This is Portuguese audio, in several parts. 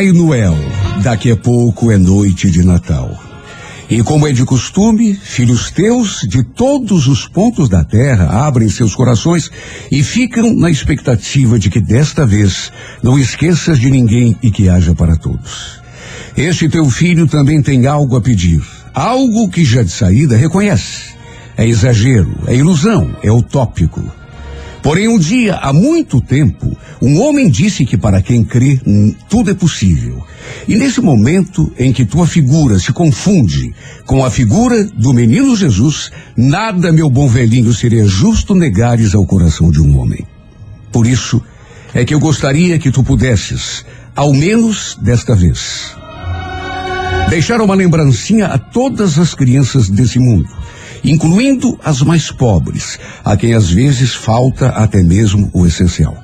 Papai Noel, daqui a pouco é noite de Natal. E como é de costume, filhos teus de todos os pontos da terra abrem seus corações e ficam na expectativa de que desta vez não esqueças de ninguém e que haja para todos. Este teu filho também tem algo a pedir, algo que já de saída reconhece. É exagero, é ilusão, é utópico. Porém, um dia, há muito tempo, um homem disse que para quem crê, hum, tudo é possível. E nesse momento em que tua figura se confunde com a figura do menino Jesus, nada, meu bom velhinho, seria justo negares ao coração de um homem. Por isso, é que eu gostaria que tu pudesses, ao menos desta vez, deixar uma lembrancinha a todas as crianças desse mundo incluindo as mais pobres, a quem às vezes falta até mesmo o essencial.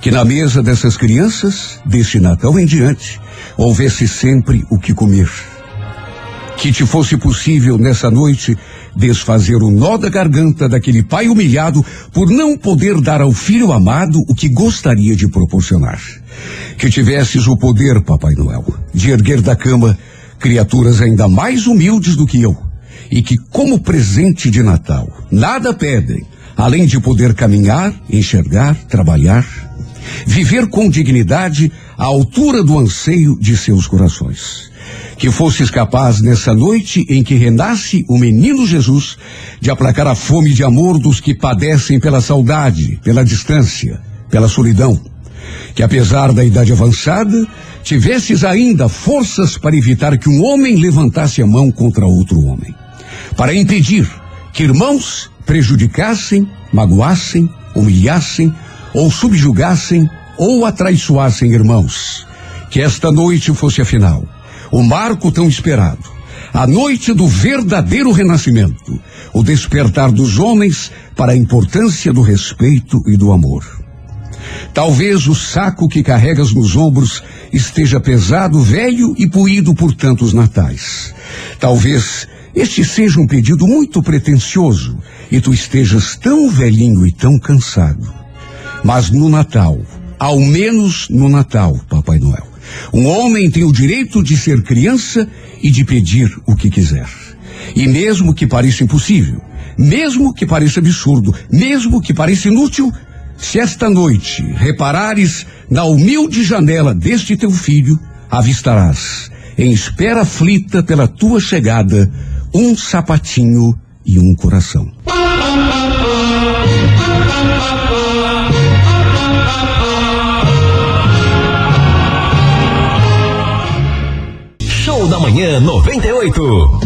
Que na mesa dessas crianças, deste Natal em diante, houvesse sempre o que comer. Que te fosse possível nessa noite desfazer o nó da garganta daquele pai humilhado por não poder dar ao filho amado o que gostaria de proporcionar. Que tivesses o poder, Papai Noel, de erguer da cama criaturas ainda mais humildes do que eu e que, como presente de Natal, nada pedem, além de poder caminhar, enxergar, trabalhar, viver com dignidade à altura do anseio de seus corações. Que fosses capaz nessa noite em que renasce o menino Jesus de aplacar a fome de amor dos que padecem pela saudade, pela distância, pela solidão. Que apesar da idade avançada, tivesses ainda forças para evitar que um homem levantasse a mão contra outro homem para impedir que irmãos prejudicassem, magoassem, humilhassem ou subjugassem ou atraiçoassem irmãos. Que esta noite fosse afinal o marco tão esperado, a noite do verdadeiro renascimento, o despertar dos homens para a importância do respeito e do amor. Talvez o saco que carregas nos ombros esteja pesado, velho e poído por tantos natais. Talvez este seja um pedido muito pretensioso e tu estejas tão velhinho e tão cansado. Mas no Natal, ao menos no Natal, Papai Noel, um homem tem o direito de ser criança e de pedir o que quiser. E mesmo que pareça impossível, mesmo que pareça absurdo, mesmo que pareça inútil, se esta noite reparares na humilde janela deste teu filho, avistarás, em espera aflita pela tua chegada, um sapatinho e um coração. Show da Manhã 98.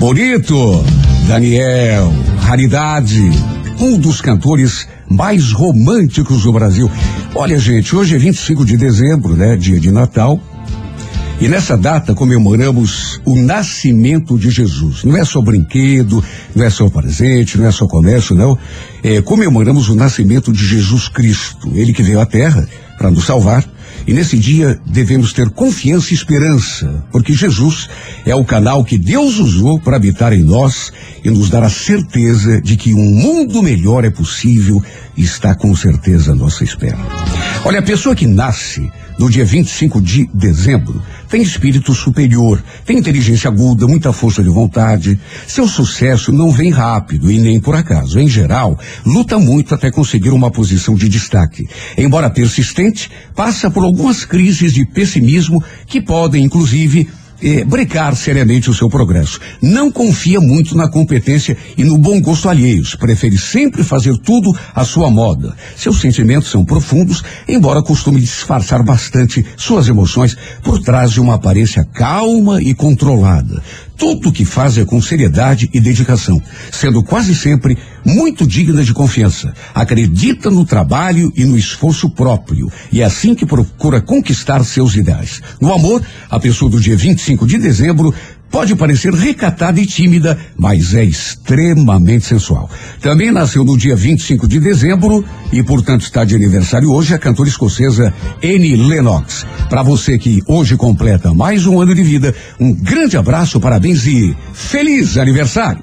Bonito, Daniel, raridade, um dos cantores mais românticos do Brasil. Olha, gente, hoje é 25 de dezembro, né? Dia de Natal. E nessa data comemoramos o nascimento de Jesus. Não é só brinquedo, não é só presente, não é só comércio, não. É, comemoramos o nascimento de Jesus Cristo. Ele que veio à Terra para nos salvar. E nesse dia devemos ter confiança e esperança, porque Jesus é o canal que Deus usou para habitar em nós e nos dar a certeza de que um mundo melhor é possível e está com certeza à nossa espera. Olha, a pessoa que nasce no dia 25 de dezembro tem espírito superior, tem inteligência aguda, muita força de vontade. Seu sucesso não vem rápido e nem por acaso. Em geral, luta muito até conseguir uma posição de destaque. Embora persistente, passa por algumas crises de pessimismo que podem, inclusive, eh, brecar seriamente o seu progresso. Não confia muito na competência e no bom gosto alheios. Prefere sempre fazer tudo à sua moda. Seus sentimentos são profundos, embora costume disfarçar bastante suas emoções por trás de uma aparência calma e controlada. Tudo o que faz é com seriedade e dedicação, sendo quase sempre muito digna de confiança. Acredita no trabalho e no esforço próprio, e é assim que procura conquistar seus ideais. No amor, a pessoa do dia 25 de dezembro Pode parecer recatada e tímida, mas é extremamente sensual. Também nasceu no dia 25 de dezembro e, portanto, está de aniversário hoje a cantora escocesa Annie Lennox. Para você que hoje completa mais um ano de vida, um grande abraço, parabéns e feliz aniversário!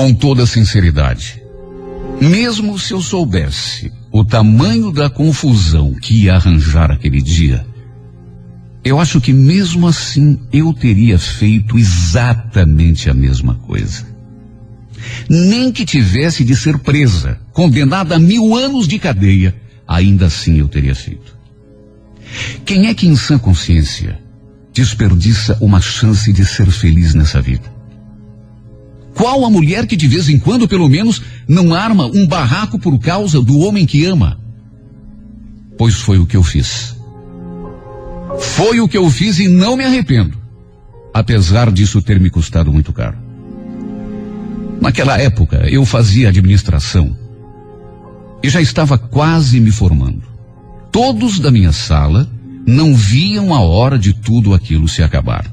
Com toda sinceridade, mesmo se eu soubesse o tamanho da confusão que ia arranjar aquele dia, eu acho que mesmo assim eu teria feito exatamente a mesma coisa. Nem que tivesse de ser presa, condenada a mil anos de cadeia, ainda assim eu teria feito. Quem é que em sã consciência desperdiça uma chance de ser feliz nessa vida? Qual a mulher que de vez em quando, pelo menos, não arma um barraco por causa do homem que ama? Pois foi o que eu fiz. Foi o que eu fiz e não me arrependo, apesar disso ter me custado muito caro. Naquela época, eu fazia administração e já estava quase me formando. Todos da minha sala não viam a hora de tudo aquilo se acabar.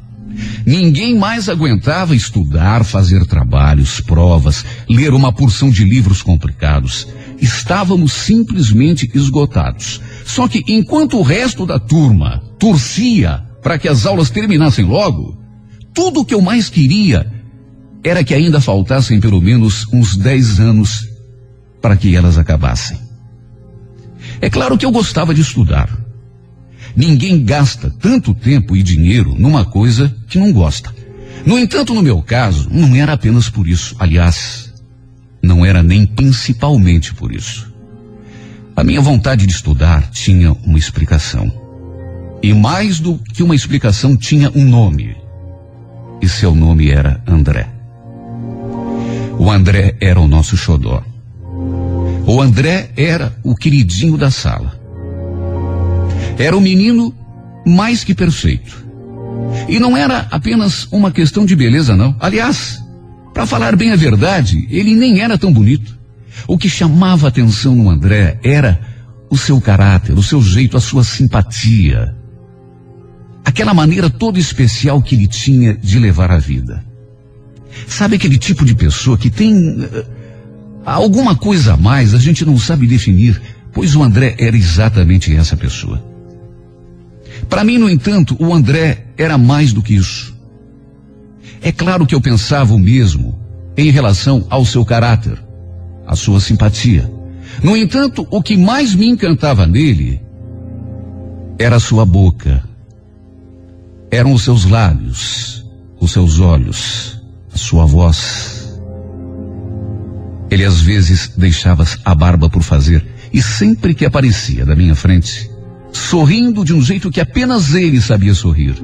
Ninguém mais aguentava estudar, fazer trabalhos, provas, ler uma porção de livros complicados. Estávamos simplesmente esgotados. Só que enquanto o resto da turma torcia para que as aulas terminassem logo, tudo o que eu mais queria era que ainda faltassem pelo menos uns 10 anos para que elas acabassem. É claro que eu gostava de estudar. Ninguém gasta tanto tempo e dinheiro numa coisa que não gosta. No entanto, no meu caso, não era apenas por isso. Aliás, não era nem principalmente por isso. A minha vontade de estudar tinha uma explicação. E mais do que uma explicação, tinha um nome. E seu nome era André. O André era o nosso xodó. O André era o queridinho da sala. Era o menino mais que perfeito. E não era apenas uma questão de beleza, não. Aliás, para falar bem a verdade, ele nem era tão bonito. O que chamava atenção no André era o seu caráter, o seu jeito, a sua simpatia. Aquela maneira toda especial que ele tinha de levar a vida. Sabe aquele tipo de pessoa que tem uh, alguma coisa a mais, a gente não sabe definir, pois o André era exatamente essa pessoa. Para mim, no entanto, o André era mais do que isso. É claro que eu pensava o mesmo em relação ao seu caráter, à sua simpatia. No entanto, o que mais me encantava nele era a sua boca, eram os seus lábios, os seus olhos, a sua voz. Ele às vezes deixava a barba por fazer e sempre que aparecia da minha frente, sorrindo de um jeito que apenas ele sabia sorrir.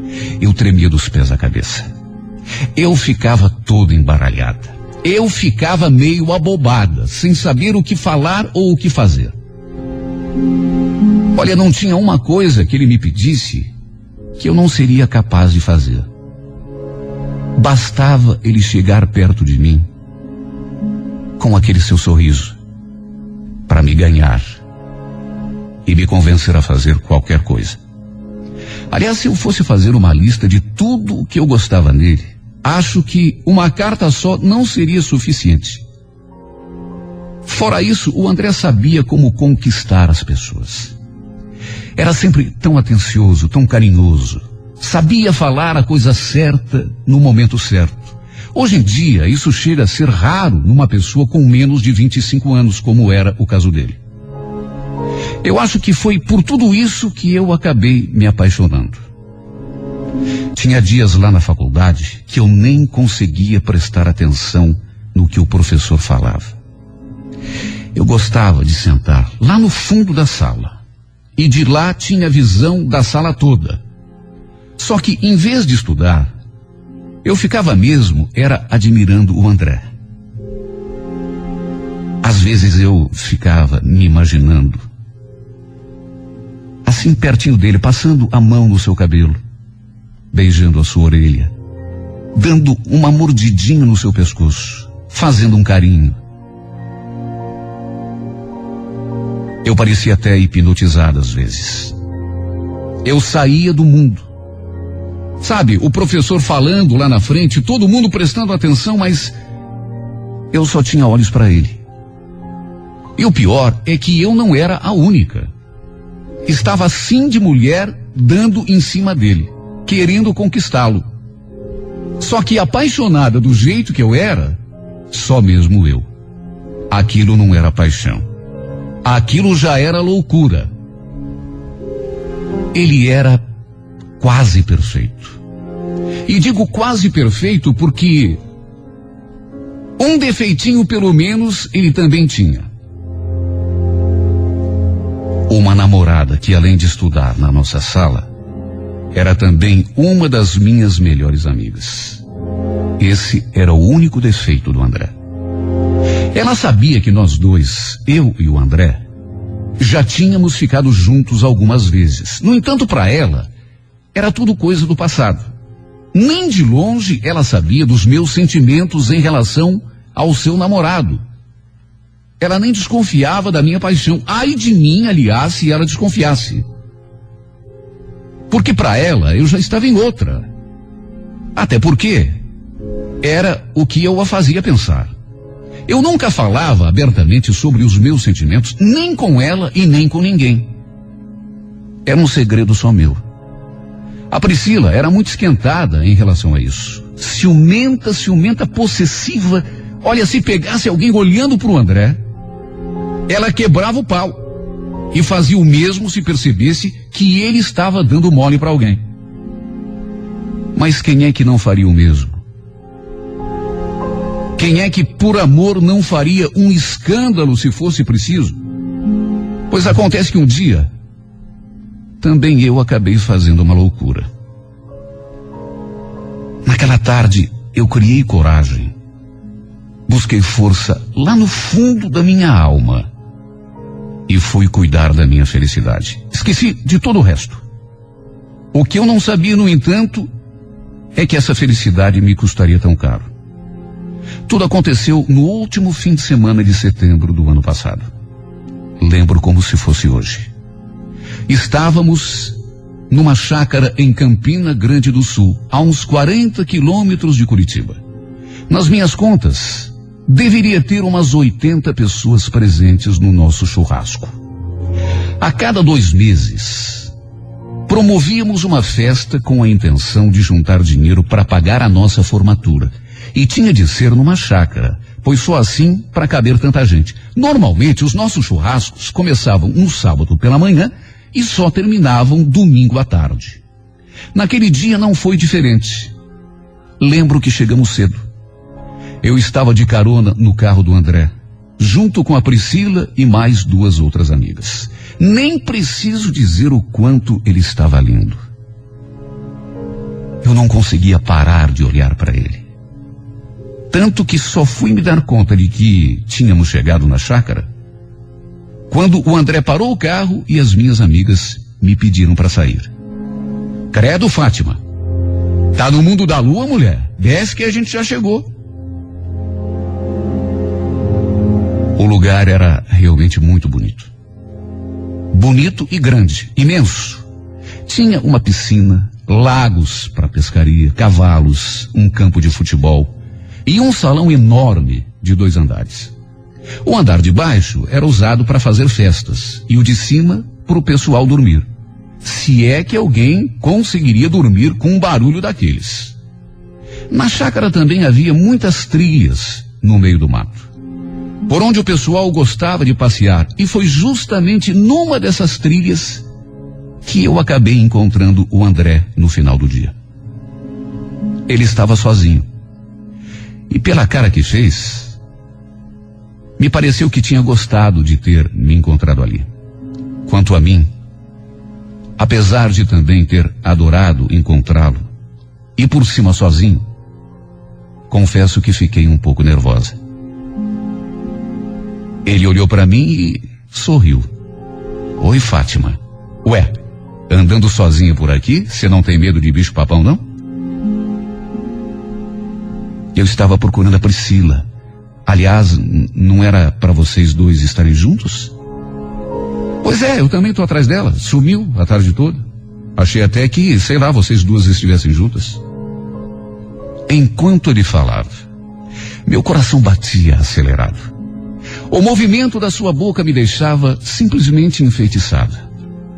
Eu tremia dos pés à cabeça. Eu ficava toda embaralhada. Eu ficava meio abobada, sem saber o que falar ou o que fazer. Olha, não tinha uma coisa que ele me pedisse que eu não seria capaz de fazer. Bastava ele chegar perto de mim com aquele seu sorriso para me ganhar e me convencer a fazer qualquer coisa. Aliás, se eu fosse fazer uma lista de tudo o que eu gostava nele, acho que uma carta só não seria suficiente. Fora isso, o André sabia como conquistar as pessoas. Era sempre tão atencioso, tão carinhoso. Sabia falar a coisa certa no momento certo. Hoje em dia, isso chega a ser raro numa pessoa com menos de 25 anos, como era o caso dele. Eu acho que foi por tudo isso que eu acabei me apaixonando. Tinha dias lá na faculdade que eu nem conseguia prestar atenção no que o professor falava. Eu gostava de sentar lá no fundo da sala. E de lá tinha visão da sala toda. Só que em vez de estudar, eu ficava mesmo, era admirando o André. Às vezes eu ficava me imaginando assim pertinho dele, passando a mão no seu cabelo, beijando a sua orelha, dando uma mordidinha no seu pescoço, fazendo um carinho. Eu parecia até hipnotizado às vezes. Eu saía do mundo. Sabe, o professor falando lá na frente, todo mundo prestando atenção, mas eu só tinha olhos para ele. E o pior é que eu não era a única. Estava assim de mulher dando em cima dele, querendo conquistá-lo. Só que apaixonada do jeito que eu era, só mesmo eu. Aquilo não era paixão. Aquilo já era loucura. Ele era quase perfeito. E digo quase perfeito porque um defeitinho pelo menos ele também tinha. Uma namorada que além de estudar na nossa sala, era também uma das minhas melhores amigas. Esse era o único defeito do André. Ela sabia que nós dois, eu e o André, já tínhamos ficado juntos algumas vezes. No entanto, para ela, era tudo coisa do passado. Nem de longe ela sabia dos meus sentimentos em relação ao seu namorado. Ela nem desconfiava da minha paixão. Ai de mim, aliás, se ela desconfiasse. Porque para ela eu já estava em outra. Até porque era o que eu a fazia pensar. Eu nunca falava abertamente sobre os meus sentimentos, nem com ela e nem com ninguém. Era um segredo só meu. A Priscila era muito esquentada em relação a isso. Ciumenta, ciumenta, possessiva. Olha, se pegasse alguém olhando para o André, ela quebrava o pau e fazia o mesmo se percebesse que ele estava dando mole para alguém. Mas quem é que não faria o mesmo? Quem é que por amor não faria um escândalo se fosse preciso? Pois acontece que um dia também eu acabei fazendo uma loucura. Naquela tarde eu criei coragem. Busquei força lá no fundo da minha alma e fui cuidar da minha felicidade. Esqueci de todo o resto. O que eu não sabia, no entanto, é que essa felicidade me custaria tão caro. Tudo aconteceu no último fim de semana de setembro do ano passado. Lembro como se fosse hoje. Estávamos numa chácara em Campina Grande do Sul, a uns 40 quilômetros de Curitiba. Nas minhas contas, deveria ter umas 80 pessoas presentes no nosso churrasco. A cada dois meses, promovíamos uma festa com a intenção de juntar dinheiro para pagar a nossa formatura e tinha de ser numa chácara, pois só assim para caber tanta gente. Normalmente os nossos churrascos começavam no sábado pela manhã e só terminavam domingo à tarde. Naquele dia não foi diferente. Lembro que chegamos cedo. Eu estava de carona no carro do André, junto com a Priscila e mais duas outras amigas. Nem preciso dizer o quanto ele estava lindo. Eu não conseguia parar de olhar para ele. Tanto que só fui me dar conta de que tínhamos chegado na chácara quando o André parou o carro e as minhas amigas me pediram para sair. Credo, Fátima. Tá no mundo da lua, mulher? Desce que a gente já chegou. O lugar era realmente muito bonito. Bonito e grande, imenso. Tinha uma piscina, lagos para pescaria, cavalos, um campo de futebol, e um salão enorme de dois andares. O andar de baixo era usado para fazer festas e o de cima para o pessoal dormir. Se é que alguém conseguiria dormir com um barulho daqueles. Na chácara também havia muitas trilhas no meio do mato, por onde o pessoal gostava de passear, e foi justamente numa dessas trilhas que eu acabei encontrando o André no final do dia. Ele estava sozinho e pela cara que fez, me pareceu que tinha gostado de ter me encontrado ali. Quanto a mim, apesar de também ter adorado encontrá-lo, e por cima sozinho, confesso que fiquei um pouco nervosa. Ele olhou para mim e sorriu. Oi, Fátima. Ué, andando sozinha por aqui, você não tem medo de bicho papão, não? Eu estava procurando a Priscila. Aliás, não era para vocês dois estarem juntos? Pois é, eu também estou atrás dela. Sumiu a tarde toda. Achei até que, sei lá, vocês duas estivessem juntas. Enquanto ele falava, meu coração batia acelerado. O movimento da sua boca me deixava simplesmente enfeitiçada.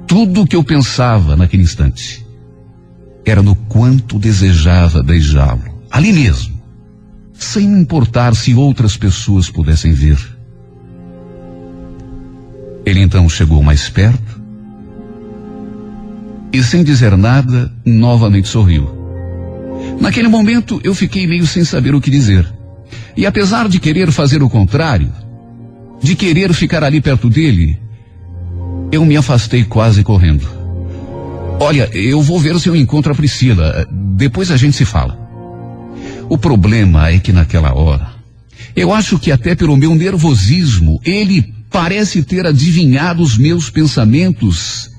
Tudo o que eu pensava naquele instante era no quanto desejava beijá-lo, ali mesmo, sem importar se outras pessoas pudessem ver. Ele então chegou mais perto e, sem dizer nada, novamente sorriu. Naquele momento eu fiquei meio sem saber o que dizer. E apesar de querer fazer o contrário, de querer ficar ali perto dele, eu me afastei quase correndo. Olha, eu vou ver se eu encontro a Priscila. Depois a gente se fala. O problema é que naquela hora, eu acho que até pelo meu nervosismo, ele parece ter adivinhado os meus pensamentos.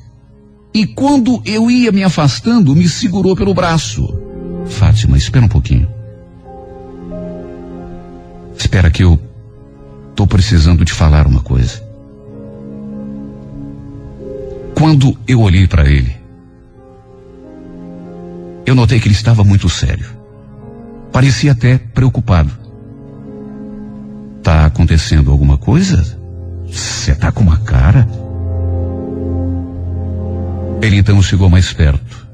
E quando eu ia me afastando, me segurou pelo braço. Fátima, espera um pouquinho. Espera que eu estou precisando te falar uma coisa. Quando eu olhei para ele, eu notei que ele estava muito sério. Parecia até preocupado. Tá acontecendo alguma coisa? Você tá com uma cara? Ele então chegou mais perto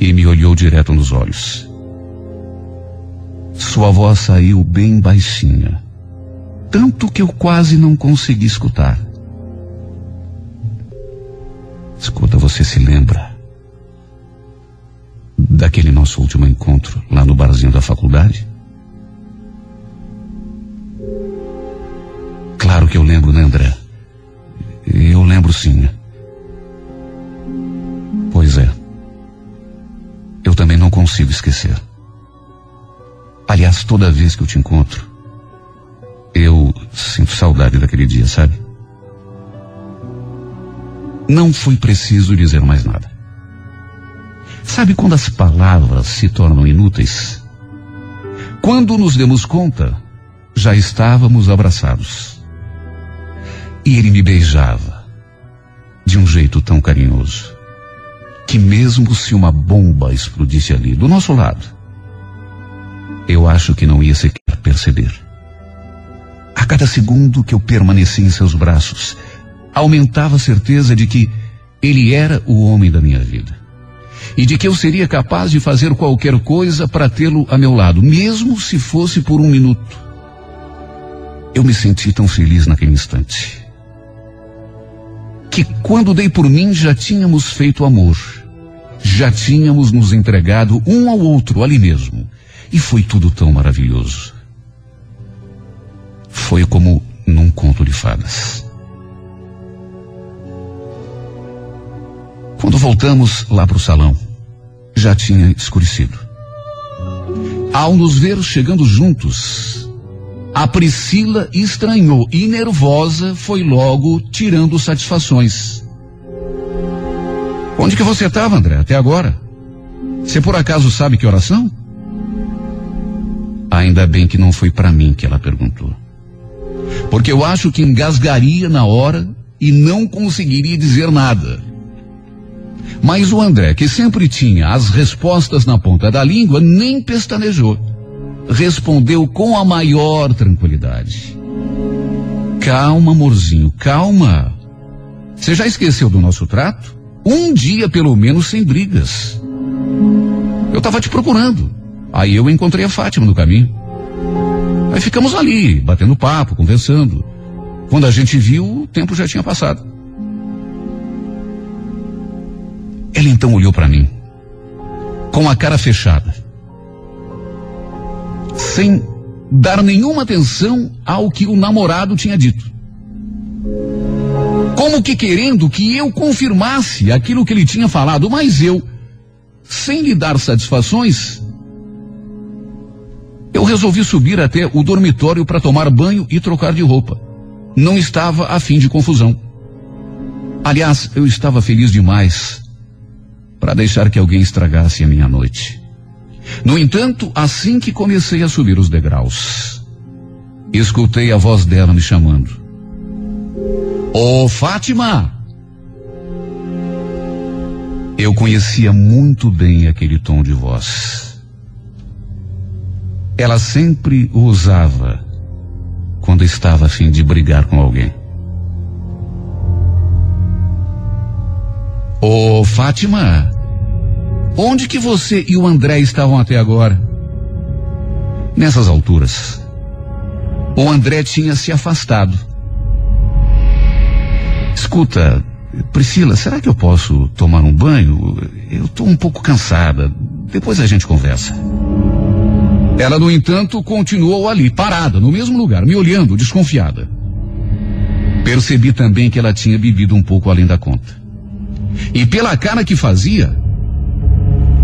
e me olhou direto nos olhos. Sua voz saiu bem baixinha, tanto que eu quase não consegui escutar. Escuta, você se lembra daquele nosso último encontro lá no barzinho da faculdade? Claro que eu lembro, né, André? Eu lembro sim. Pois é. Eu também não consigo esquecer. Aliás, toda vez que eu te encontro, eu sinto saudade daquele dia, sabe? Não foi preciso dizer mais nada. Sabe quando as palavras se tornam inúteis? Quando nos demos conta, já estávamos abraçados. E ele me beijava de um jeito tão carinhoso que mesmo se uma bomba explodisse ali do nosso lado, eu acho que não ia sequer perceber. A cada segundo que eu permaneci em seus braços, aumentava a certeza de que ele era o homem da minha vida. E de que eu seria capaz de fazer qualquer coisa para tê-lo a meu lado, mesmo se fosse por um minuto. Eu me senti tão feliz naquele instante. Que quando dei por mim já tínhamos feito amor. Já tínhamos nos entregado um ao outro ali mesmo. E foi tudo tão maravilhoso. Foi como num conto de fadas. Quando voltamos lá para o salão, já tinha escurecido. Ao nos ver chegando juntos, a Priscila estranhou e nervosa foi logo tirando satisfações. Onde que você estava, André, até agora? Você por acaso sabe que oração? Ainda bem que não foi para mim que ela perguntou. Porque eu acho que engasgaria na hora e não conseguiria dizer nada. Mas o André, que sempre tinha as respostas na ponta da língua, nem pestanejou. Respondeu com a maior tranquilidade. Calma, amorzinho, calma. Você já esqueceu do nosso trato? Um dia, pelo menos, sem brigas. Eu estava te procurando. Aí eu encontrei a Fátima no caminho. Aí ficamos ali, batendo papo, conversando. Quando a gente viu, o tempo já tinha passado. Ela então olhou para mim, com a cara fechada, sem dar nenhuma atenção ao que o namorado tinha dito. Como que querendo que eu confirmasse aquilo que ele tinha falado, mas eu, sem lhe dar satisfações, eu resolvi subir até o dormitório para tomar banho e trocar de roupa. Não estava a fim de confusão. Aliás, eu estava feliz demais para deixar que alguém estragasse a minha noite. No entanto, assim que comecei a subir os degraus, escutei a voz dela me chamando. Ô oh, Fátima! Eu conhecia muito bem aquele tom de voz. Ela sempre o usava quando estava a fim de brigar com alguém. Ô, oh, Fátima, onde que você e o André estavam até agora? Nessas alturas, o André tinha se afastado. Escuta, Priscila, será que eu posso tomar um banho? Eu estou um pouco cansada. Depois a gente conversa. Ela, no entanto, continuou ali, parada, no mesmo lugar, me olhando, desconfiada. Percebi também que ela tinha bebido um pouco além da conta. E pela cara que fazia,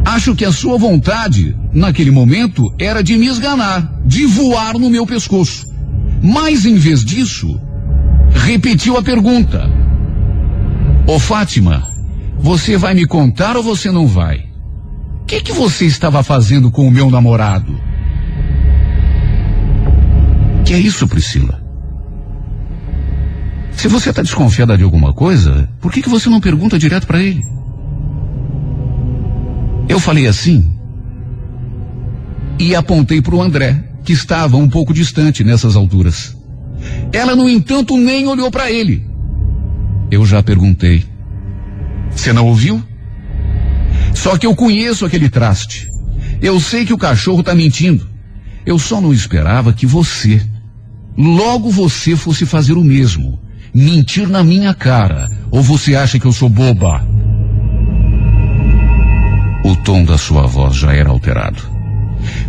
acho que a sua vontade, naquele momento, era de me esganar, de voar no meu pescoço. Mas, em vez disso, repetiu a pergunta. Ô Fátima, você vai me contar ou você não vai? O que, que você estava fazendo com o meu namorado? Que é isso, Priscila? Se você está desconfiada de alguma coisa, por que, que você não pergunta direto para ele? Eu falei assim e apontei para o André, que estava um pouco distante nessas alturas. Ela, no entanto, nem olhou para ele. Eu já perguntei. Você não ouviu? Só que eu conheço aquele traste. Eu sei que o cachorro está mentindo. Eu só não esperava que você, logo você fosse fazer o mesmo. Mentir na minha cara. Ou você acha que eu sou boba? O tom da sua voz já era alterado.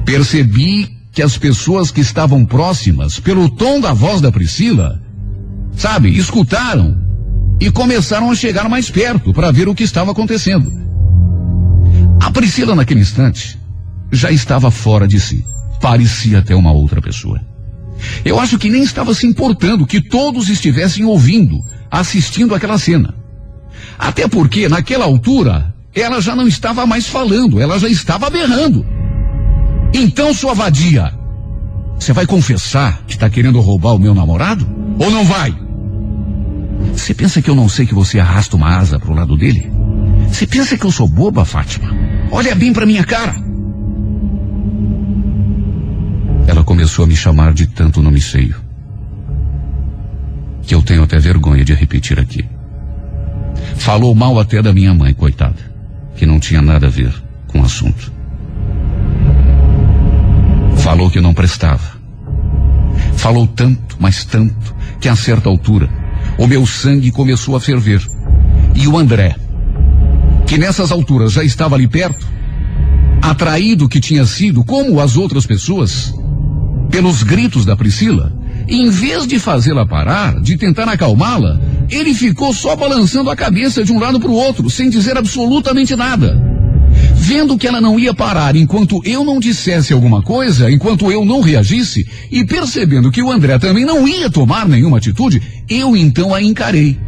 Percebi que as pessoas que estavam próximas, pelo tom da voz da Priscila, sabe, escutaram e começaram a chegar mais perto para ver o que estava acontecendo. A Priscila, naquele instante, já estava fora de si. Parecia até uma outra pessoa. Eu acho que nem estava se importando que todos estivessem ouvindo, assistindo aquela cena. Até porque, naquela altura, ela já não estava mais falando, ela já estava berrando. Então, sua vadia, você vai confessar que está querendo roubar o meu namorado? Ou não vai? Você pensa que eu não sei que você arrasta uma asa pro lado dele? Você pensa que eu sou boba, Fátima? Olha bem pra minha cara. Começou a me chamar de tanto nome feio. Que eu tenho até vergonha de repetir aqui. Falou mal até da minha mãe, coitada. Que não tinha nada a ver com o assunto. Falou que não prestava. Falou tanto, mas tanto, que a certa altura o meu sangue começou a ferver. E o André, que nessas alturas já estava ali perto, atraído que tinha sido, como as outras pessoas, pelos gritos da Priscila, em vez de fazê-la parar, de tentar acalmá-la, ele ficou só balançando a cabeça de um lado para o outro, sem dizer absolutamente nada. Vendo que ela não ia parar enquanto eu não dissesse alguma coisa, enquanto eu não reagisse, e percebendo que o André também não ia tomar nenhuma atitude, eu então a encarei.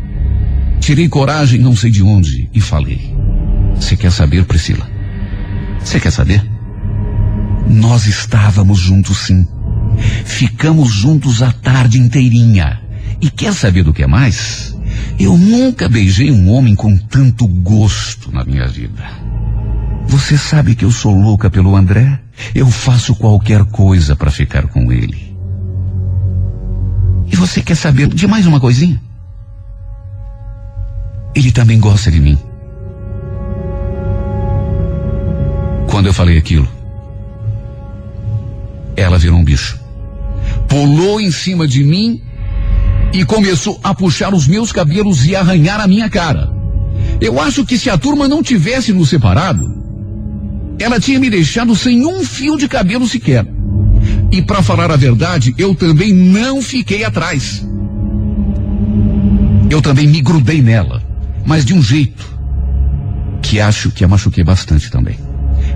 Tirei coragem, não sei de onde, e falei: Você quer saber, Priscila? Você quer saber? Nós estávamos juntos sim. Ficamos juntos a tarde inteirinha. E quer saber do que mais? Eu nunca beijei um homem com tanto gosto na minha vida. Você sabe que eu sou louca pelo André? Eu faço qualquer coisa para ficar com ele. E você quer saber de mais uma coisinha? Ele também gosta de mim. Quando eu falei aquilo, ela virou um bicho. Pulou em cima de mim e começou a puxar os meus cabelos e arranhar a minha cara. Eu acho que se a turma não tivesse nos separado, ela tinha me deixado sem um fio de cabelo sequer. E para falar a verdade, eu também não fiquei atrás. Eu também me grudei nela, mas de um jeito que acho que a machuquei bastante também.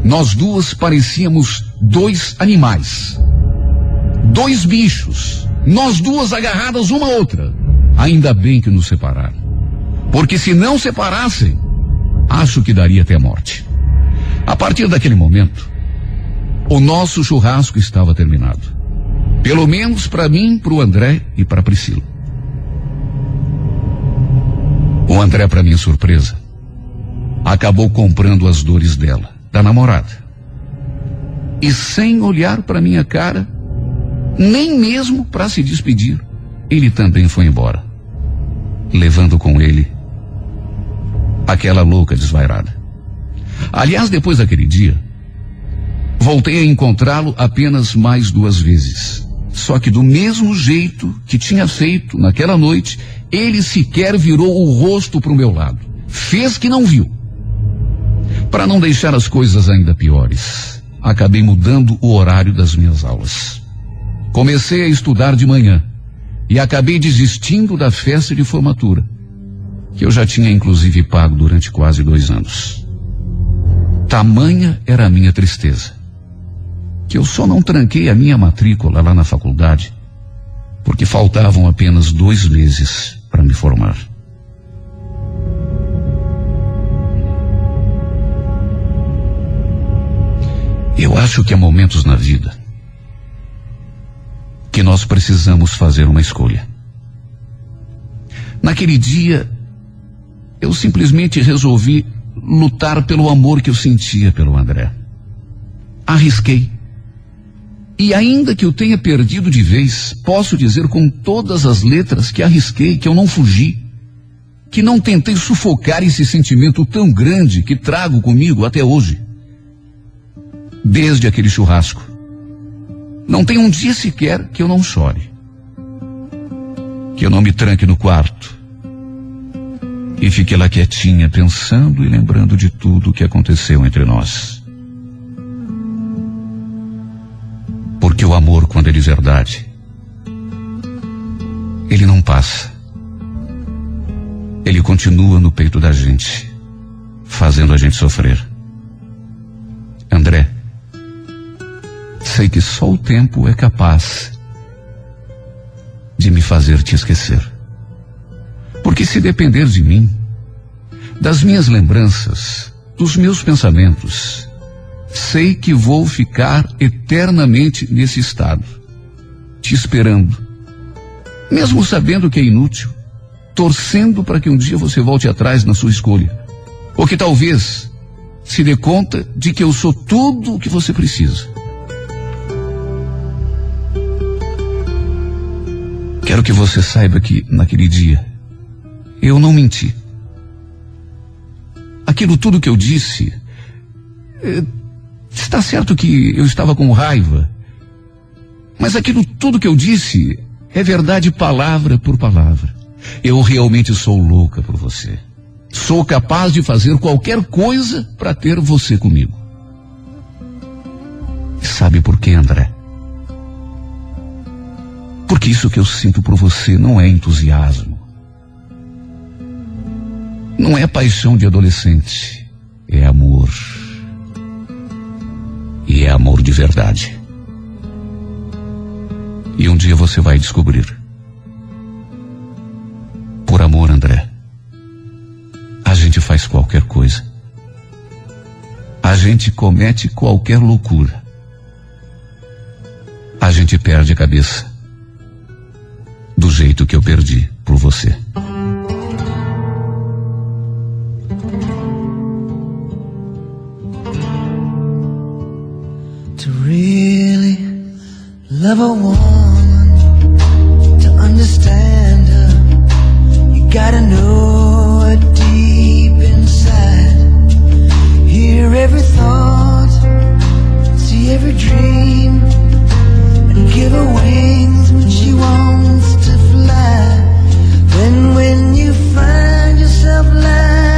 Nós duas parecíamos dois animais. Dois bichos. Nós duas agarradas uma outra. Ainda bem que nos separaram. Porque se não separassem, acho que daria até a morte. A partir daquele momento, O nosso churrasco estava terminado. Pelo menos para mim, para o André e para Priscila. O André, para minha surpresa, acabou comprando as dores dela, da namorada. E sem olhar para minha cara, nem mesmo para se despedir, ele também foi embora, levando com ele aquela louca desvairada. Aliás, depois daquele dia, voltei a encontrá-lo apenas mais duas vezes. Só que do mesmo jeito que tinha feito naquela noite, ele sequer virou o rosto para o meu lado. Fez que não viu. Para não deixar as coisas ainda piores, acabei mudando o horário das minhas aulas. Comecei a estudar de manhã e acabei desistindo da festa de formatura, que eu já tinha inclusive pago durante quase dois anos. Tamanha era a minha tristeza, que eu só não tranquei a minha matrícula lá na faculdade, porque faltavam apenas dois meses para me formar. Eu acho que há momentos na vida que nós precisamos fazer uma escolha. Naquele dia, eu simplesmente resolvi lutar pelo amor que eu sentia pelo André. Arrisquei. E ainda que eu tenha perdido de vez, posso dizer com todas as letras que arrisquei, que eu não fugi, que não tentei sufocar esse sentimento tão grande que trago comigo até hoje. Desde aquele churrasco. Não tem um dia sequer que eu não chore. Que eu não me tranque no quarto. E fique lá quietinha, pensando e lembrando de tudo o que aconteceu entre nós. Porque o amor, quando ele é verdade, ele não passa. Ele continua no peito da gente, fazendo a gente sofrer. André, sei que só o tempo é capaz de me fazer te esquecer. Porque se depender de mim, das minhas lembranças, dos meus pensamentos, sei que vou ficar eternamente nesse estado, te esperando, mesmo sabendo que é inútil, torcendo para que um dia você volte atrás na sua escolha, ou que talvez se dê conta de que eu sou tudo o que você precisa. Quero que você saiba que naquele dia eu não menti. Aquilo tudo que eu disse eh, Está certo que eu estava com raiva, mas aquilo tudo que eu disse é verdade palavra por palavra. Eu realmente sou louca por você. Sou capaz de fazer qualquer coisa para ter você comigo. Sabe por quê, André? Porque isso que eu sinto por você não é entusiasmo. Não é paixão de adolescente. É amor. E é amor de verdade. E um dia você vai descobrir. Por amor, André, a gente faz qualquer coisa. A gente comete qualquer loucura. A gente perde a cabeça. Do jeito que eu perdi por você. love a woman to understand her. You gotta know her deep inside. Hear every thought, see every dream, and give her wings when she wants to. Then when you find yourself lying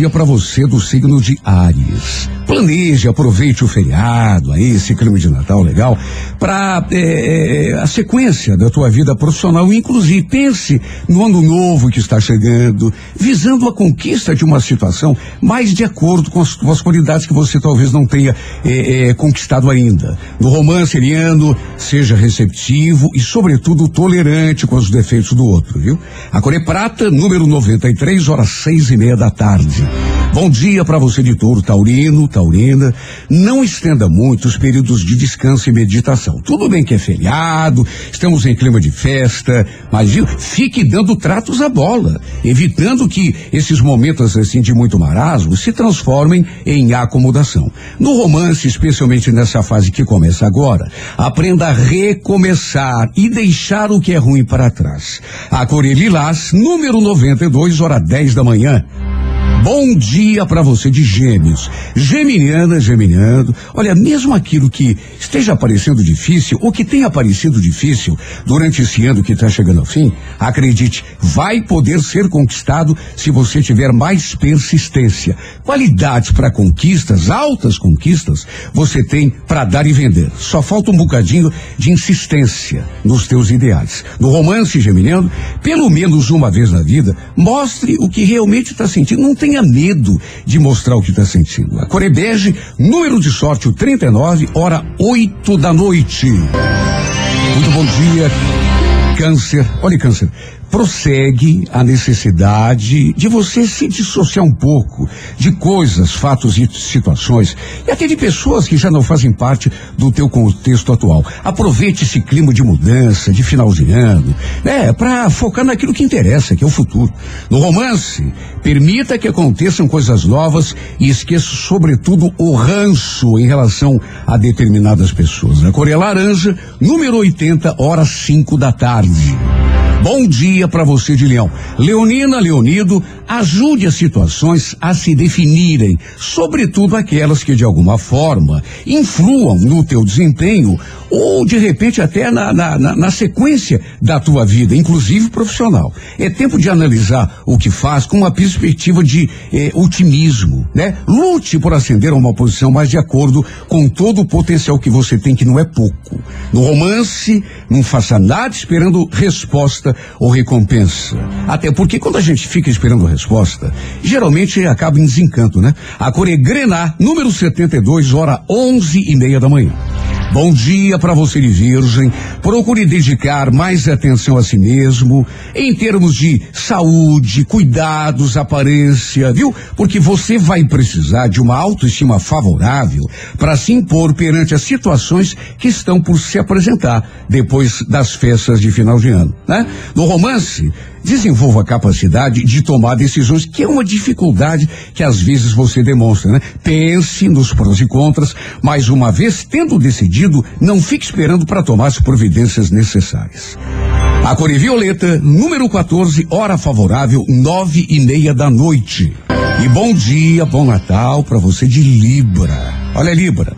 dia para você do signo de Ares. Planeje, aproveite o feriado, aí, esse clima de Natal legal, para é, a sequência da tua vida profissional. Inclusive, pense no ano novo que está chegando, visando a conquista de uma situação mais de acordo com as, qualidades que você talvez não tenha é, é, conquistado ainda. No romance ariano, seja receptivo e, sobretudo, tolerante com os defeitos do outro, viu? A Core Prata, número 93, horas seis e meia da tarde. Bom dia para você de touro taurino, taurina. Não estenda muito os períodos de descanso e meditação. Tudo bem que é feriado, estamos em clima de festa, mas viu, fique dando tratos à bola, evitando que esses momentos assim de muito marasmo se transformem em acomodação. No romance, especialmente nessa fase que começa agora, aprenda a recomeçar e deixar o que é ruim para trás. A Corelilás, número 92, hora 10 da manhã. Bom dia para você de Gêmeos. Geminiana, Geminiano. Olha, mesmo aquilo que esteja parecendo difícil ou que tenha parecido difícil durante esse ano que está chegando ao fim, acredite, vai poder ser conquistado se você tiver mais persistência. Qualidades para conquistas, altas conquistas, você tem para dar e vender. Só falta um bocadinho de insistência nos teus ideais. No romance geminiano, pelo menos uma vez na vida, mostre o que realmente está sentindo. Não tenha medo de mostrar o que está sentindo. A Corebege, número de sorte, o 39, hora 8 da noite. Muito bom dia, Câncer. Olha, Câncer prossegue a necessidade de você se dissociar um pouco de coisas, fatos e situações, e até de pessoas que já não fazem parte do teu contexto atual. Aproveite esse clima de mudança, de final de ano, né, para focar naquilo que interessa, que é o futuro. No romance, permita que aconteçam coisas novas e esqueça sobretudo o ranço em relação a determinadas pessoas. A Coreia Laranja, número 80, horas 5 da tarde. Bom dia para você de Leão. Leonina, Leonido, ajude as situações a se definirem, sobretudo aquelas que de alguma forma influam no teu desempenho ou de repente até na, na, na, na sequência da tua vida, inclusive profissional. É tempo de analisar o que faz com uma perspectiva de eh, otimismo, né? Lute por ascender a uma posição mais de acordo com todo o potencial que você tem, que não é pouco. No romance, não faça nada esperando resposta ou recompensa. Até porque quando a gente fica esperando resposta, geralmente acaba em desencanto, né? A cor é Grená, número 72, hora onze e meia da manhã. Bom dia para você de virgem. Procure dedicar mais atenção a si mesmo em termos de saúde, cuidados, aparência, viu? Porque você vai precisar de uma autoestima favorável para se impor perante as situações que estão por se apresentar depois das festas de final de ano, né? No romance, desenvolva a capacidade de tomar decisões, que é uma dificuldade que às vezes você demonstra, né? Pense nos prós e contras, mas uma vez tendo decidido, não fique esperando para tomar as providências necessárias. A cor violeta, número 14, hora favorável, nove e meia da noite. E bom dia, bom Natal para você de Libra. Olha, Libra.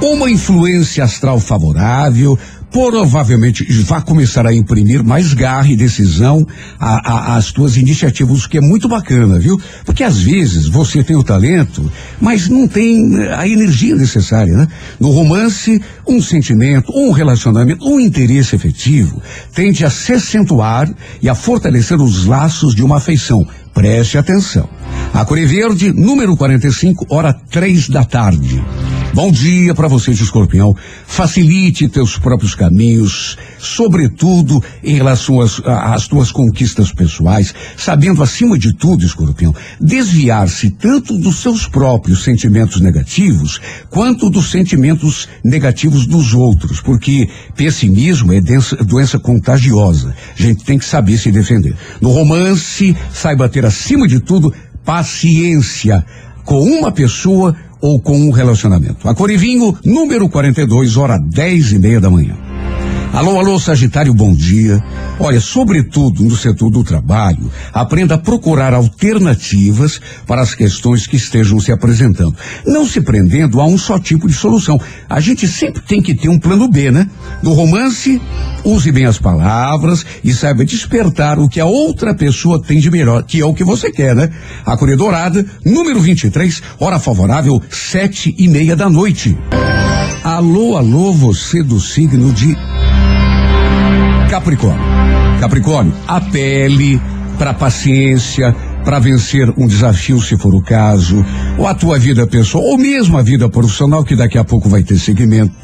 Uma influência astral favorável, provavelmente vai começar a imprimir mais garra e decisão às tuas iniciativas, o que é muito bacana, viu? Porque às vezes você tem o talento, mas não tem a energia necessária, né? No romance, um sentimento, um relacionamento, um interesse efetivo tende a se acentuar e a fortalecer os laços de uma afeição. Preste atenção. A Cor Verde, número 45, hora três da tarde. Bom dia para você de escorpião. Facilite teus próprios caminhos, sobretudo em relação às, às tuas conquistas pessoais, sabendo acima de tudo, escorpião, desviar-se tanto dos seus próprios sentimentos negativos quanto dos sentimentos negativos dos outros, porque pessimismo é densa, doença contagiosa. A gente tem que saber se defender. No romance, saiba ter acima de tudo paciência com uma pessoa ou com um relacionamento. A Corivinho, número 42, hora dez e meia da manhã. Alô, alô, Sagitário, bom dia. Olha, sobretudo no setor do trabalho, aprenda a procurar alternativas para as questões que estejam se apresentando. Não se prendendo a um só tipo de solução. A gente sempre tem que ter um plano B, né? No romance, use bem as palavras e saiba despertar o que a outra pessoa tem de melhor, que é o que você quer, né? A Coreia Dourada, número 23, hora favorável, sete e meia da noite. Alô, alô, você do signo de Capricórnio. Capricórnio, apele para paciência, para vencer um desafio, se for o caso, ou a tua vida pessoal, ou mesmo a vida profissional, que daqui a pouco vai ter segmento.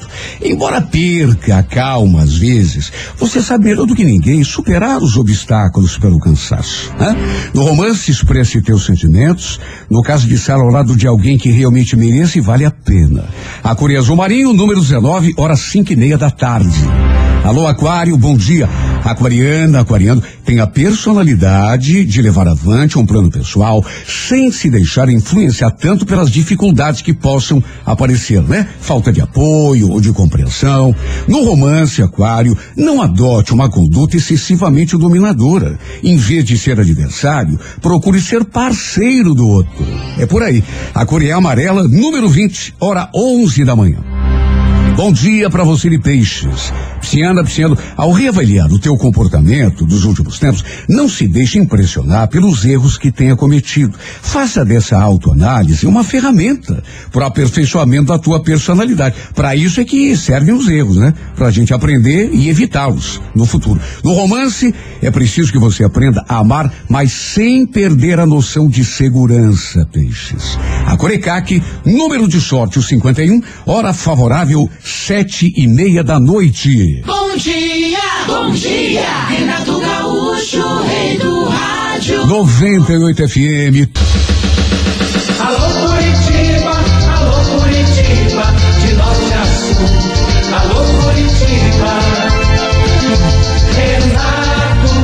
Embora perca a calma às vezes, você sabe melhor do que ninguém superar os obstáculos pelo cansaço. Né? No romance, expresse teus sentimentos, no caso de estar ao lado de alguém que realmente merece e vale a pena. A Coreia Azul Marinho, número 19, horas cinco e meia da tarde. Alô, Aquário, bom dia. Aquariana, aquariano, tem a personalidade de levar avante um plano pessoal sem se deixar influenciar tanto pelas dificuldades que possam aparecer, né? Falta de apoio ou de compreensão. No romance, Aquário, não adote uma conduta excessivamente dominadora. Em vez de ser adversário, procure ser parceiro do outro. É por aí. A Coreia Amarela, número 20, hora 11 da manhã. Bom dia para você de peixes. Pisciana, pisciano, ao reavaliar o teu comportamento dos últimos tempos, não se deixe impressionar pelos erros que tenha cometido. Faça dessa autoanálise uma ferramenta para o aperfeiçoamento da tua personalidade. Para isso é que servem os erros, né? Para a gente aprender e evitá-los no futuro. No romance, é preciso que você aprenda a amar, mas sem perder a noção de segurança, peixes. A Corecaque, número de sorte, o 51, hora favorável, sete e meia da noite. Bom dia, bom dia, Renato Gaúcho, rei do rádio. 98 FM. Alô Curitiba, alô Curitiba, de norte a sul. Alô Curitiba, Renato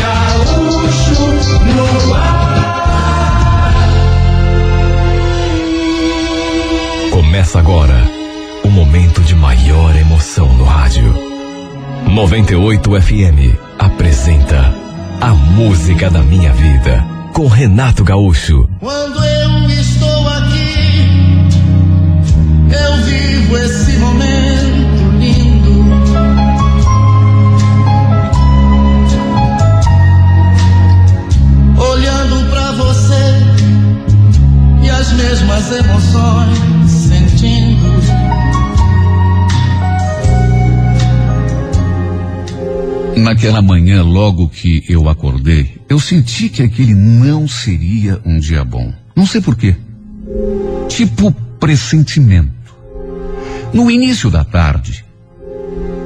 Gaúcho no ar. Começa agora o momento de maior emoção no rádio. 98 FM apresenta A Música da Minha Vida com Renato Gaúcho. Quando eu Naquela manhã, logo que eu acordei, eu senti que aquele não seria um dia bom. Não sei porquê. Tipo pressentimento. No início da tarde,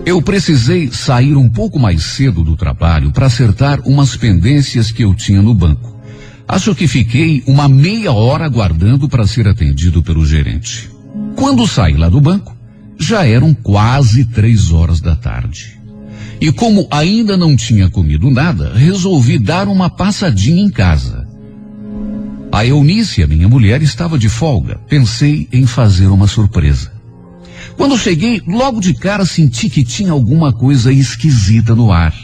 eu precisei sair um pouco mais cedo do trabalho para acertar umas pendências que eu tinha no banco. Acho que fiquei uma meia hora aguardando para ser atendido pelo gerente. Quando saí lá do banco, já eram quase três horas da tarde. E como ainda não tinha comido nada, resolvi dar uma passadinha em casa. A Eunice, a minha mulher, estava de folga. Pensei em fazer uma surpresa. Quando cheguei, logo de cara senti que tinha alguma coisa esquisita no ar.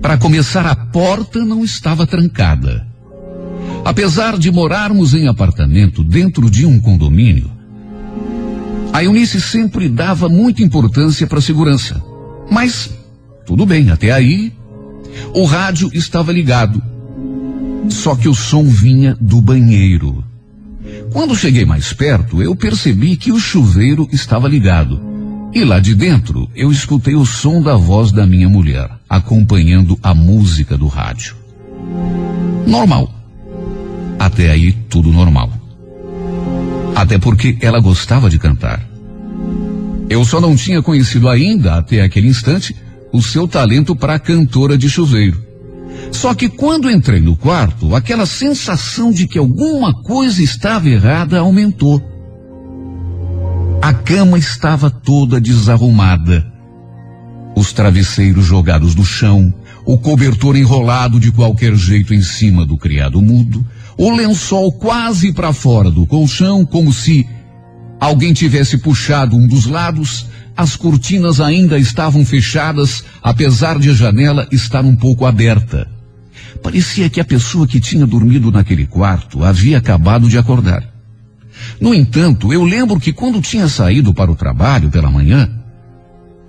Para começar, a porta não estava trancada. Apesar de morarmos em apartamento dentro de um condomínio, a Eunice sempre dava muita importância para a segurança. Mas tudo bem, até aí o rádio estava ligado. Só que o som vinha do banheiro. Quando cheguei mais perto, eu percebi que o chuveiro estava ligado. E lá de dentro, eu escutei o som da voz da minha mulher, acompanhando a música do rádio. Normal. Até aí, tudo normal. Até porque ela gostava de cantar. Eu só não tinha conhecido ainda, até aquele instante, o seu talento para cantora de chuveiro. Só que quando entrei no quarto, aquela sensação de que alguma coisa estava errada aumentou. A cama estava toda desarrumada. Os travesseiros jogados no chão, o cobertor enrolado de qualquer jeito em cima do criado mudo, o lençol quase para fora do colchão, como se alguém tivesse puxado um dos lados, as cortinas ainda estavam fechadas, apesar de a janela estar um pouco aberta. Parecia que a pessoa que tinha dormido naquele quarto havia acabado de acordar. No entanto, eu lembro que quando tinha saído para o trabalho pela manhã,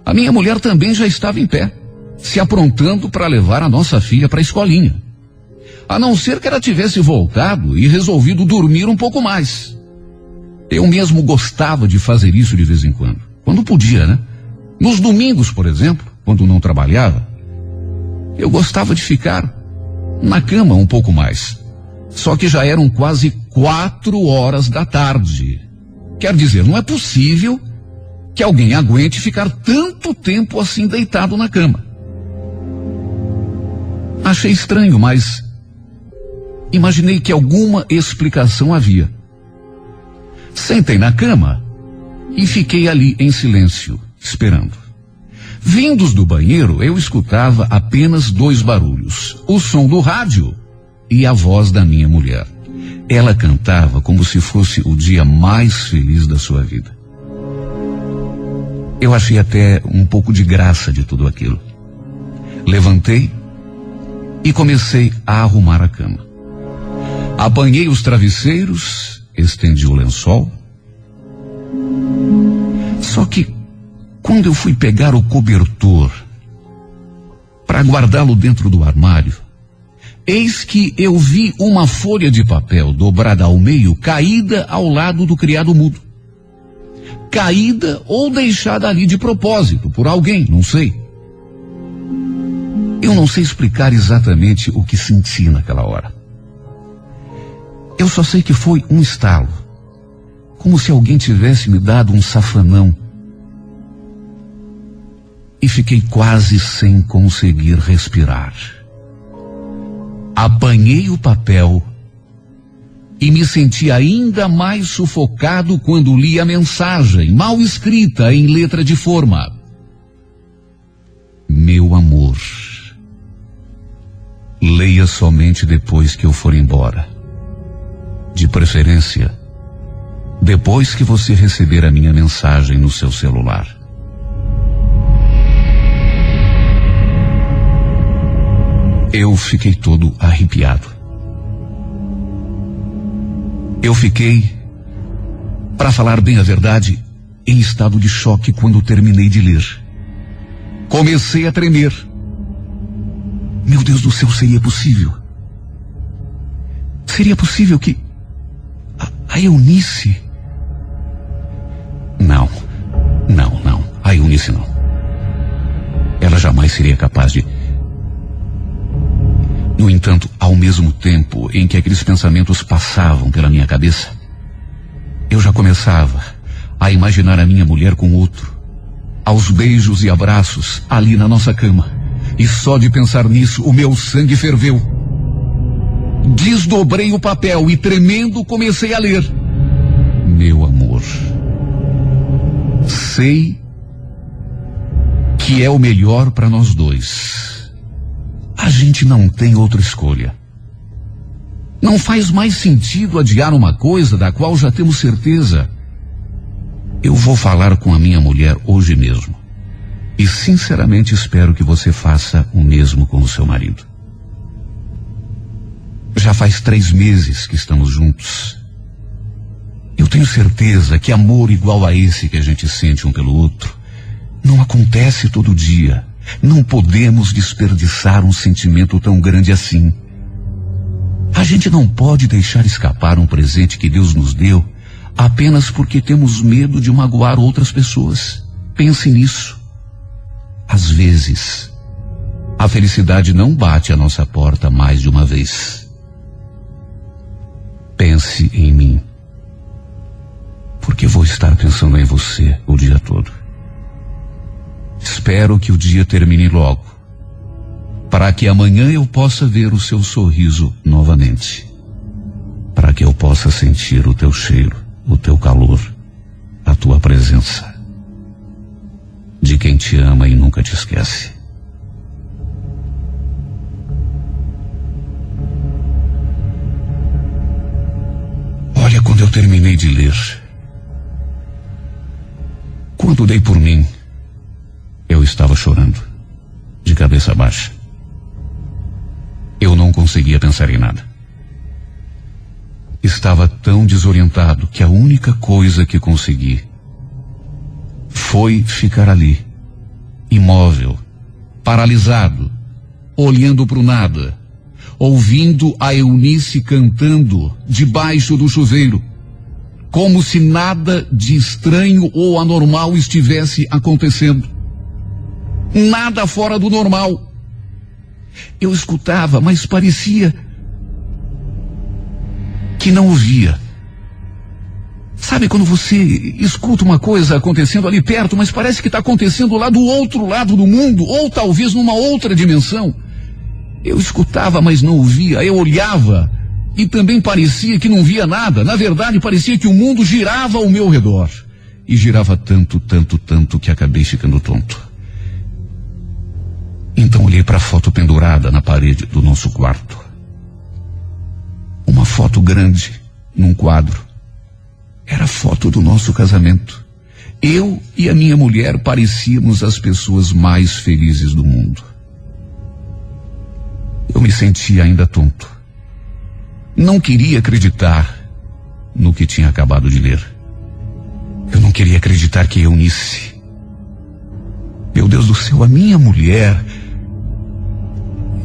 a minha mulher também já estava em pé, se aprontando para levar a nossa filha para a escolinha. A não ser que ela tivesse voltado e resolvido dormir um pouco mais. Eu mesmo gostava de fazer isso de vez em quando. Quando podia, né? Nos domingos, por exemplo, quando não trabalhava, eu gostava de ficar na cama um pouco mais. Só que já eram quase quatro horas da tarde. Quer dizer, não é possível que alguém aguente ficar tanto tempo assim deitado na cama. Achei estranho, mas imaginei que alguma explicação havia. Sentei na cama e fiquei ali em silêncio, esperando. Vindos do banheiro, eu escutava apenas dois barulhos: o som do rádio e a voz da minha mulher. Ela cantava como se fosse o dia mais feliz da sua vida. Eu achei até um pouco de graça de tudo aquilo. Levantei e comecei a arrumar a cama. Apanhei os travesseiros, estendi o lençol. Só que quando eu fui pegar o cobertor para guardá-lo dentro do armário, eis que eu vi uma folha de papel dobrada ao meio caída ao lado do criado mudo. Caída ou deixada ali de propósito por alguém, não sei. Eu não sei explicar exatamente o que senti naquela hora. Eu só sei que foi um estalo, como se alguém tivesse me dado um safanão e fiquei quase sem conseguir respirar. Apanhei o papel e me senti ainda mais sufocado quando li a mensagem, mal escrita em letra de forma. Meu amor, leia somente depois que eu for embora. De preferência, depois que você receber a minha mensagem no seu celular. Eu fiquei todo arrepiado. Eu fiquei, para falar bem a verdade, em estado de choque quando terminei de ler. Comecei a tremer. Meu Deus do céu, seria possível? Seria possível que a, Eunice. Não, não, não. A Eunice não. Ela jamais seria capaz de no entanto, ao mesmo tempo em que aqueles pensamentos passavam pela minha cabeça, eu já começava a imaginar a minha mulher com outro, aos beijos e abraços ali na nossa cama. E só de pensar nisso, o meu sangue ferveu. Desdobrei o papel e, tremendo, comecei a ler. Meu amor, sei que é o melhor para nós dois a gente não tem outra escolha. Não faz mais sentido adiar uma coisa da qual já temos certeza. Eu vou falar com a minha mulher hoje mesmo. E sinceramente espero que você faça o mesmo com o seu marido. Já faz três meses que estamos juntos. Eu tenho certeza que amor igual a esse que a gente sente um pelo outro não acontece todo dia. Não podemos desperdiçar um sentimento tão grande assim. A gente não pode deixar escapar um presente que Deus nos deu apenas porque temos medo de magoar outras pessoas. Pense nisso. Às vezes, a felicidade não bate à nossa porta mais de uma vez. Pense em mim, porque vou estar pensando em você o dia todo. Espero que o dia termine logo, para que amanhã eu possa ver o seu sorriso novamente, para que eu possa sentir o teu cheiro, o teu calor, a tua presença, de quem te ama e nunca te esquece. Eu terminei de ler, Quando dei por mim, eu estava chorando, de cabeça baixa. Eu não conseguia pensar em nada. Estava tão desorientado que a única coisa que consegui foi ficar ali, imóvel, paralisado, olhando para o nada, ouvindo a Eunice cantando debaixo do chuveiro, como se nada de estranho ou anormal estivesse acontecendo. Nada fora do normal. Eu escutava, mas parecia que não ouvia. Sabe quando você escuta uma coisa acontecendo ali perto, mas parece que está acontecendo lá do outro lado do mundo, ou talvez numa outra dimensão? Eu escutava, mas não ouvia. Eu olhava e também parecia que não via nada. Na verdade, parecia que o mundo girava ao meu redor. E girava tanto, tanto, tanto que acabei ficando tonto. Então olhei para a foto pendurada na parede do nosso quarto. Uma foto grande, num quadro. Era a foto do nosso casamento. Eu e a minha mulher parecíamos as pessoas mais felizes do mundo. Eu me sentia ainda tonto. Não queria acreditar no que tinha acabado de ler. Eu não queria acreditar que Eunice, meu Deus do céu, a minha mulher,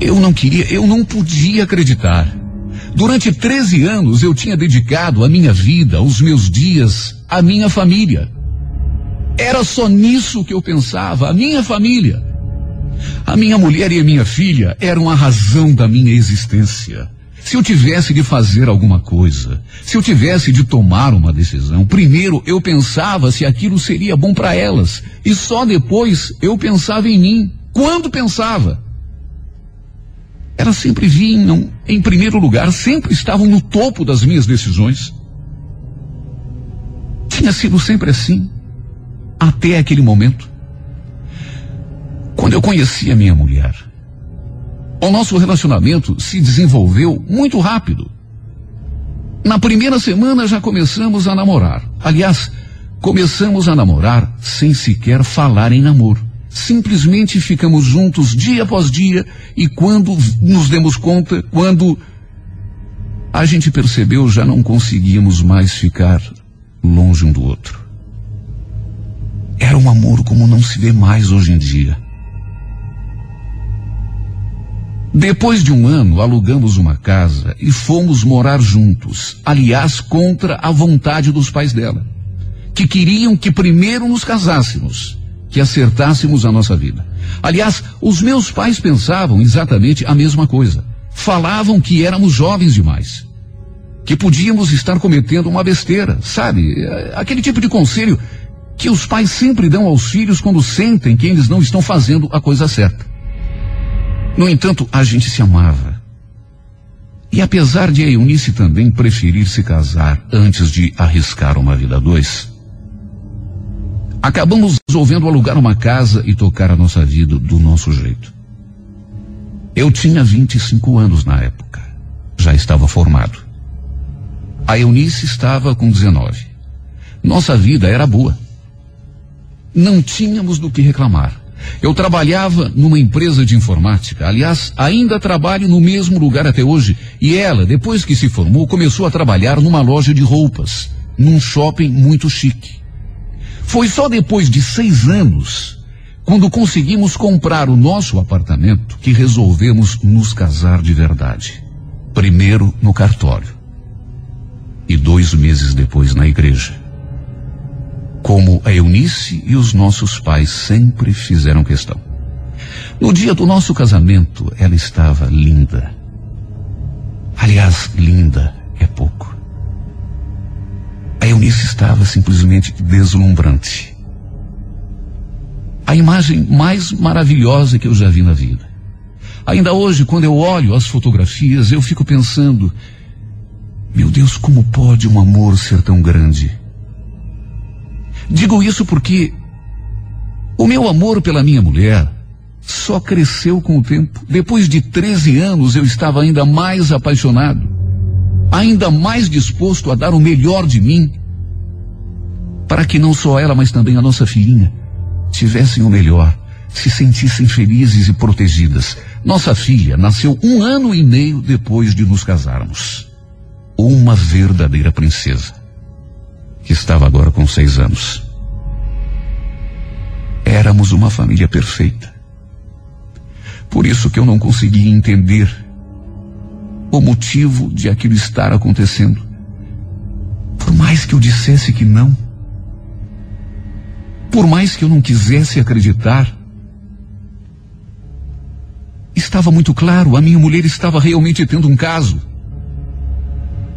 eu não queria, eu não podia acreditar. Durante 13 anos eu tinha dedicado a minha vida, os meus dias, à minha família. Era só nisso que eu pensava, a minha família. A minha mulher e a minha filha eram a razão da minha existência. Se eu tivesse de fazer alguma coisa, se eu tivesse de tomar uma decisão, primeiro eu pensava se aquilo seria bom para elas, e só depois eu pensava em mim. Quando pensava? Elas sempre vinham em primeiro lugar, sempre estavam no topo das minhas decisões. Tinha sido sempre assim, até aquele momento. Quando eu conheci a minha mulher, o nosso relacionamento se desenvolveu muito rápido. Na primeira semana já começamos a namorar. Aliás, começamos a namorar sem sequer falar em namoro. Simplesmente ficamos juntos dia após dia e quando nos demos conta, quando a gente percebeu, já não conseguíamos mais ficar longe um do outro. Era um amor como não se vê mais hoje em dia. Depois de um ano, alugamos uma casa e fomos morar juntos, aliás, contra a vontade dos pais dela, que queriam que primeiro nos casássemos que acertássemos a nossa vida. Aliás, os meus pais pensavam exatamente a mesma coisa. Falavam que éramos jovens demais. Que podíamos estar cometendo uma besteira, sabe? Aquele tipo de conselho que os pais sempre dão aos filhos quando sentem que eles não estão fazendo a coisa certa. No entanto, a gente se amava. E apesar de a Eunice também preferir se casar antes de arriscar uma vida a dois, Acabamos resolvendo alugar uma casa e tocar a nossa vida do nosso jeito. Eu tinha 25 anos na época. Já estava formado. A Eunice estava com 19. Nossa vida era boa. Não tínhamos do que reclamar. Eu trabalhava numa empresa de informática. Aliás, ainda trabalho no mesmo lugar até hoje. E ela, depois que se formou, começou a trabalhar numa loja de roupas, num shopping muito chique. Foi só depois de seis anos, quando conseguimos comprar o nosso apartamento, que resolvemos nos casar de verdade. Primeiro no cartório e dois meses depois na igreja. Como a Eunice e os nossos pais sempre fizeram questão. No dia do nosso casamento, ela estava linda. Aliás, linda é pouco. A Eunice estava simplesmente deslumbrante. A imagem mais maravilhosa que eu já vi na vida. Ainda hoje, quando eu olho as fotografias, eu fico pensando: meu Deus, como pode um amor ser tão grande? Digo isso porque o meu amor pela minha mulher só cresceu com o tempo. Depois de 13 anos, eu estava ainda mais apaixonado ainda mais disposto a dar o melhor de mim para que não só ela, mas também a nossa filhinha tivessem o melhor, se sentissem felizes e protegidas. Nossa filha nasceu um ano e meio depois de nos casarmos. Uma verdadeira princesa, que estava agora com seis anos. Éramos uma família perfeita. Por isso que eu não conseguia entender o motivo de aquilo estar acontecendo. Por mais que eu dissesse que não, por mais que eu não quisesse acreditar, estava muito claro, a minha mulher estava realmente tendo um caso.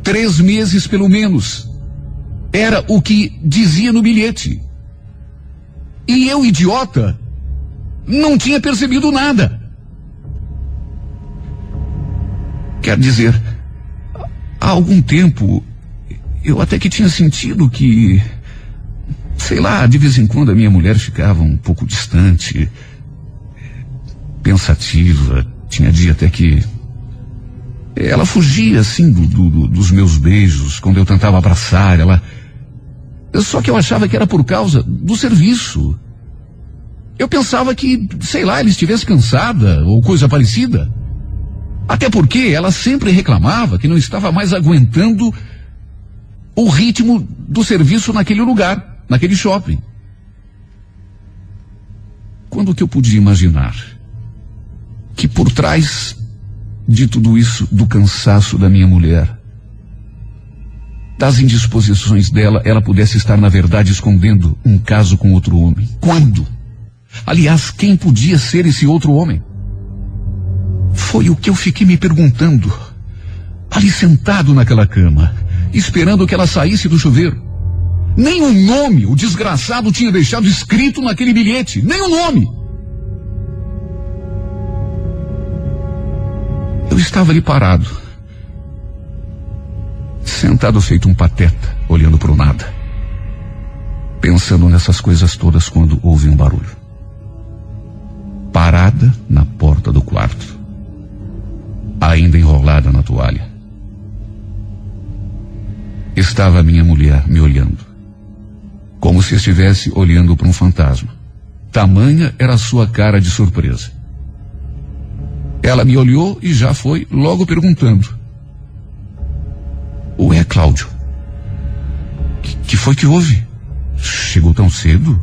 Três meses pelo menos. Era o que dizia no bilhete. E eu, idiota, não tinha percebido nada. Quer dizer, há algum tempo eu até que tinha sentido que, sei lá, de vez em quando a minha mulher ficava um pouco distante, pensativa. Tinha dia até que ela fugia assim do, do, dos meus beijos quando eu tentava abraçar. Ela só que eu achava que era por causa do serviço. Eu pensava que, sei lá, ela estivesse cansada ou coisa parecida. Até porque ela sempre reclamava que não estava mais aguentando o ritmo do serviço naquele lugar, naquele shopping. Quando que eu podia imaginar que por trás de tudo isso, do cansaço da minha mulher, das indisposições dela, ela pudesse estar, na verdade, escondendo um caso com outro homem? Quando? Aliás, quem podia ser esse outro homem? Foi o que eu fiquei me perguntando, ali sentado naquela cama, esperando que ela saísse do chuveiro. Nem o nome o desgraçado tinha deixado escrito naquele bilhete, nem o nome. Eu estava ali parado, sentado feito um pateta, olhando para o nada, pensando nessas coisas todas quando ouvi um barulho. Parada na porta do quarto, ainda enrolada na toalha estava minha mulher me olhando, como se estivesse olhando para um fantasma. Tamanha era a sua cara de surpresa. Ela me olhou e já foi logo perguntando: Ué, Cláudio, que, que foi que houve? Chegou tão cedo?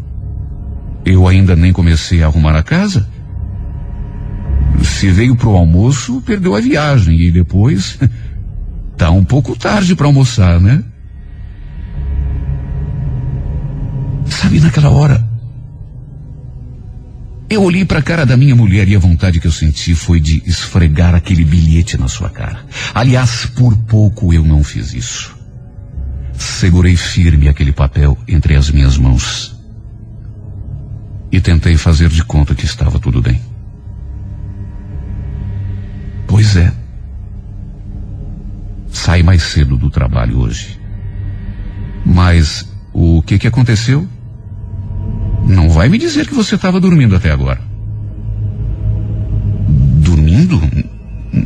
Eu ainda nem comecei a arrumar a casa. Se veio pro almoço, perdeu a viagem e depois Tá um pouco tarde para almoçar, né? Sabe, naquela hora, eu olhei para a cara da minha mulher e a vontade que eu senti foi de esfregar aquele bilhete na sua cara. Aliás, por pouco eu não fiz isso. Segurei firme aquele papel entre as minhas mãos e tentei fazer de conta que estava tudo bem. Pois é. Sai mais cedo do trabalho hoje. Mas o que que aconteceu? Não vai me dizer que você estava dormindo até agora. Dormindo?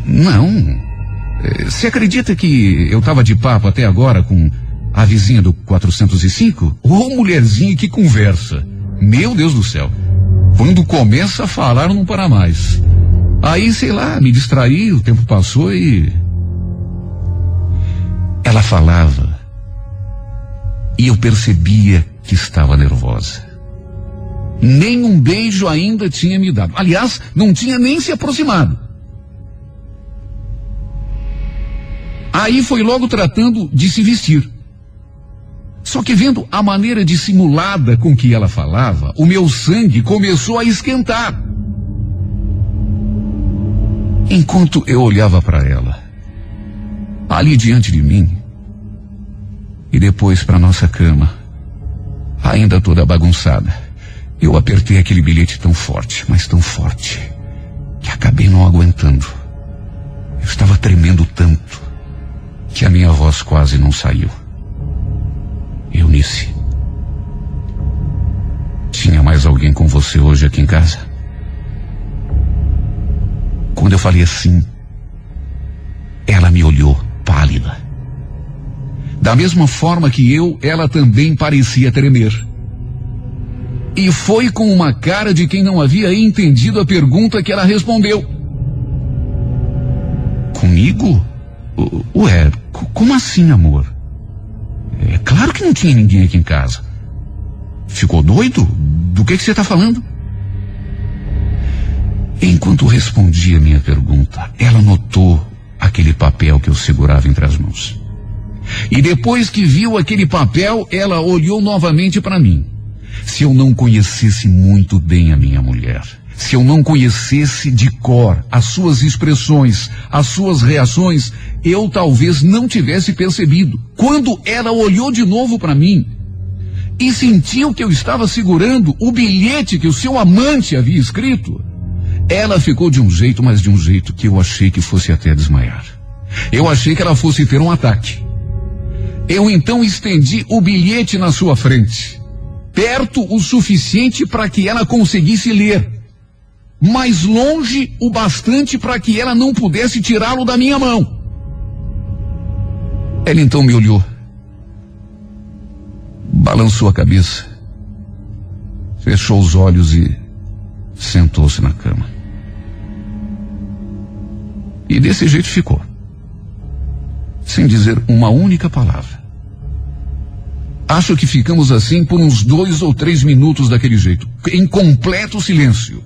Não. É, você acredita que eu estava de papo até agora com a vizinha do 405? Ô oh, mulherzinha que conversa. Meu Deus do céu. Quando começa a falar, não para mais. Aí, sei lá, me distraí, o tempo passou e ela falava e eu percebia que estava nervosa. Nem um beijo ainda tinha me dado. Aliás, não tinha nem se aproximado. Aí foi logo tratando de se vestir. Só que vendo a maneira dissimulada com que ela falava, o meu sangue começou a esquentar. Enquanto eu olhava para ela, ali diante de mim, e depois para nossa cama, ainda toda bagunçada. Eu apertei aquele bilhete tão forte, mas tão forte, que acabei não aguentando. Eu estava tremendo tanto que a minha voz quase não saiu. Eunice, tinha mais alguém com você hoje aqui em casa? Quando eu falei assim, ela me olhou pálida Da mesma forma que eu, ela também parecia tremer. E foi com uma cara de quem não havia entendido a pergunta que ela respondeu. Comigo? Ué, como assim, amor? É claro que não tinha ninguém aqui em casa. Ficou doido? Do que, que você está falando? Enquanto respondia minha pergunta, ela notou aquele papel que eu segurava entre as mãos. E depois que viu aquele papel, ela olhou novamente para mim. Se eu não conhecesse muito bem a minha mulher, se eu não conhecesse de cor as suas expressões, as suas reações, eu talvez não tivesse percebido. Quando ela olhou de novo para mim e sentiu que eu estava segurando o bilhete que o seu amante havia escrito, ela ficou de um jeito, mas de um jeito que eu achei que fosse até desmaiar. Eu achei que ela fosse ter um ataque. Eu então estendi o bilhete na sua frente, perto o suficiente para que ela conseguisse ler, mas longe o bastante para que ela não pudesse tirá-lo da minha mão. Ela então me olhou, balançou a cabeça, fechou os olhos e sentou-se na cama. E desse jeito ficou. Sem dizer uma única palavra. Acho que ficamos assim por uns dois ou três minutos daquele jeito, em completo silêncio.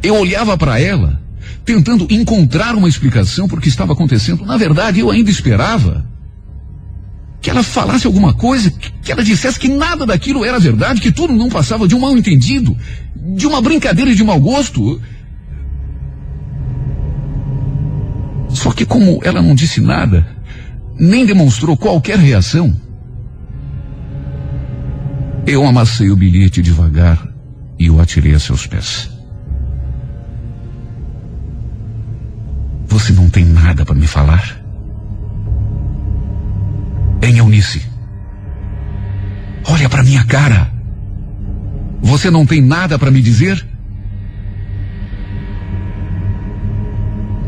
Eu olhava para ela, tentando encontrar uma explicação para o que estava acontecendo. Na verdade, eu ainda esperava que ela falasse alguma coisa, que ela dissesse que nada daquilo era verdade, que tudo não passava de um mal entendido, de uma brincadeira de mau gosto. Só que como ela não disse nada, nem demonstrou qualquer reação, eu amassei o bilhete devagar e o atirei a seus pés. Você não tem nada para me falar? Em Eunice, olha para minha cara. Você não tem nada para me dizer?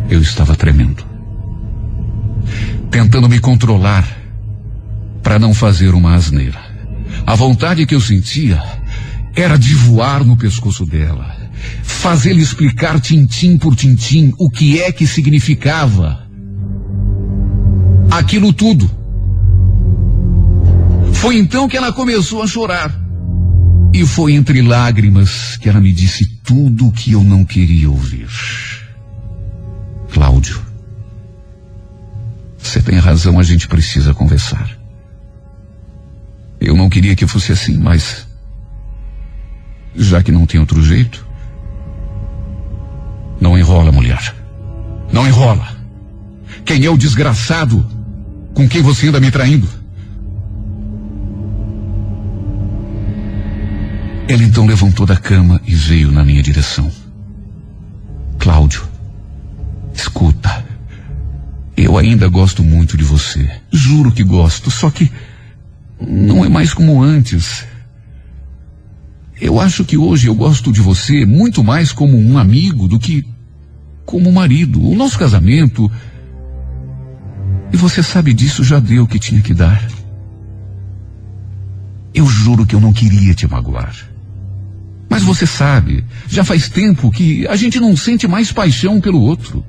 Eu estava tremendo. Tentando me controlar para não fazer uma asneira. A vontade que eu sentia era de voar no pescoço dela, fazê-la explicar tintim por tintim o que é que significava aquilo tudo. Foi então que ela começou a chorar. E foi entre lágrimas que ela me disse tudo o que eu não queria ouvir. Cláudio, você tem razão, a gente precisa conversar. Eu não queria que fosse assim, mas. Já que não tem outro jeito. Não enrola, mulher. Não enrola. Quem é o desgraçado com quem você anda me traindo? Ela então levantou da cama e veio na minha direção. Cláudio, Escuta, eu ainda gosto muito de você. Juro que gosto, só que não é mais como antes. Eu acho que hoje eu gosto de você muito mais como um amigo do que como marido. O nosso casamento. E você sabe disso, já deu o que tinha que dar. Eu juro que eu não queria te magoar. Mas você sabe, já faz tempo que a gente não sente mais paixão pelo outro.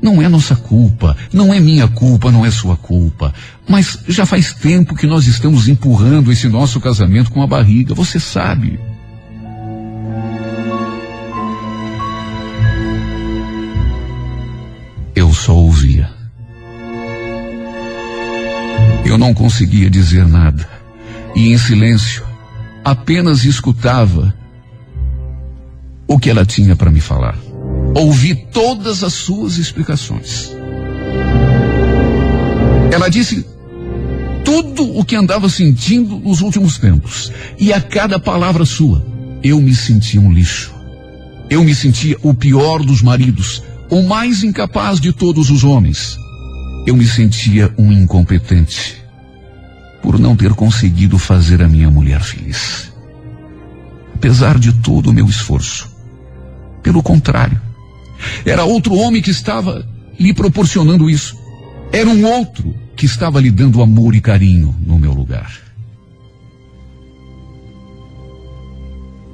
Não é nossa culpa, não é minha culpa, não é sua culpa. Mas já faz tempo que nós estamos empurrando esse nosso casamento com a barriga, você sabe. Eu só ouvia. Eu não conseguia dizer nada. E em silêncio, apenas escutava o que ela tinha para me falar. Ouvi todas as suas explicações. Ela disse tudo o que andava sentindo nos últimos tempos. E a cada palavra sua, eu me sentia um lixo. Eu me sentia o pior dos maridos, o mais incapaz de todos os homens. Eu me sentia um incompetente por não ter conseguido fazer a minha mulher feliz. Apesar de todo o meu esforço. Pelo contrário, era outro homem que estava lhe proporcionando isso. Era um outro que estava lhe dando amor e carinho no meu lugar.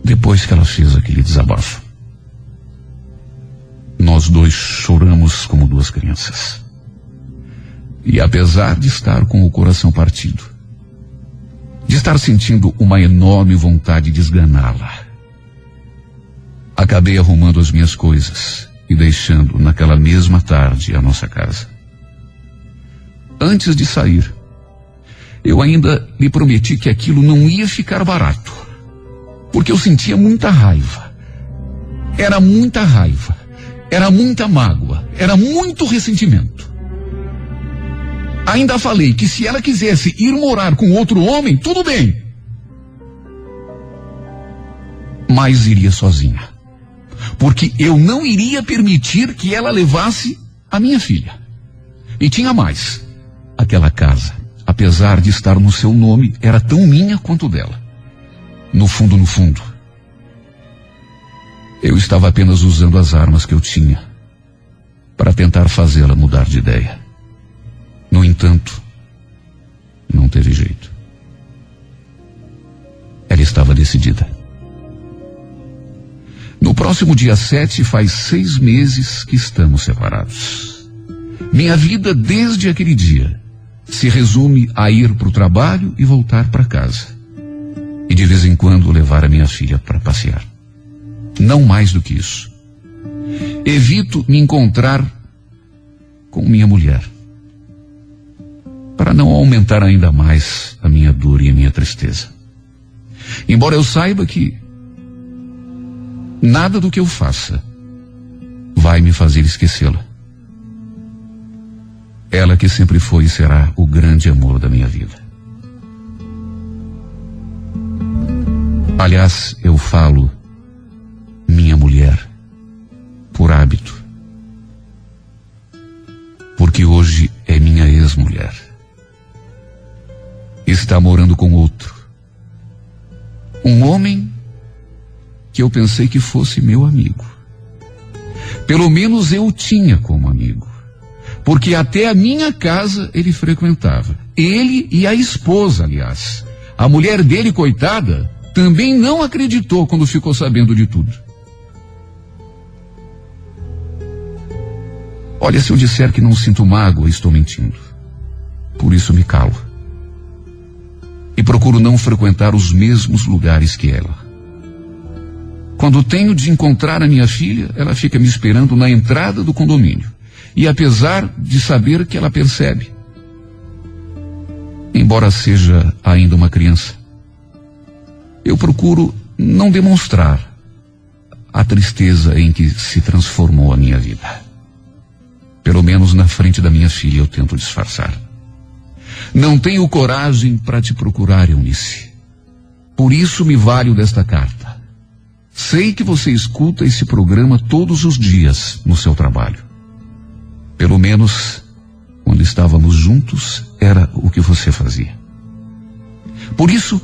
Depois que ela fez aquele desabafo, nós dois choramos como duas crianças. E apesar de estar com o coração partido, de estar sentindo uma enorme vontade de esganá-la, acabei arrumando as minhas coisas e deixando naquela mesma tarde a nossa casa. Antes de sair, eu ainda lhe prometi que aquilo não ia ficar barato, porque eu sentia muita raiva. Era muita raiva, era muita mágoa, era muito ressentimento. Ainda falei que se ela quisesse ir morar com outro homem, tudo bem. Mas iria sozinha. Porque eu não iria permitir que ela levasse a minha filha. E tinha mais. Aquela casa, apesar de estar no seu nome, era tão minha quanto dela. No fundo, no fundo, eu estava apenas usando as armas que eu tinha para tentar fazê-la mudar de ideia. No entanto, não teve jeito. Ela estava decidida. Próximo dia 7 faz seis meses que estamos separados. Minha vida desde aquele dia se resume a ir para o trabalho e voltar para casa. E de vez em quando levar a minha filha para passear. Não mais do que isso. Evito me encontrar com minha mulher para não aumentar ainda mais a minha dor e a minha tristeza. Embora eu saiba que nada do que eu faça vai me fazer esquecê-la. Ela que sempre foi e será o grande amor da minha vida. Aliás, eu falo minha mulher por hábito. Porque hoje é minha ex-mulher está morando com outro. Um homem que eu pensei que fosse meu amigo. Pelo menos eu o tinha como amigo. Porque até a minha casa ele frequentava. Ele e a esposa, aliás. A mulher dele, coitada, também não acreditou quando ficou sabendo de tudo. Olha, se eu disser que não sinto mágoa, estou mentindo. Por isso me calo e procuro não frequentar os mesmos lugares que ela. Quando tenho de encontrar a minha filha, ela fica me esperando na entrada do condomínio. E apesar de saber que ela percebe, embora seja ainda uma criança, eu procuro não demonstrar a tristeza em que se transformou a minha vida. Pelo menos na frente da minha filha eu tento disfarçar. Não tenho coragem para te procurar, Eunice. Por isso me valho desta carta. Sei que você escuta esse programa todos os dias no seu trabalho. Pelo menos, quando estávamos juntos, era o que você fazia. Por isso,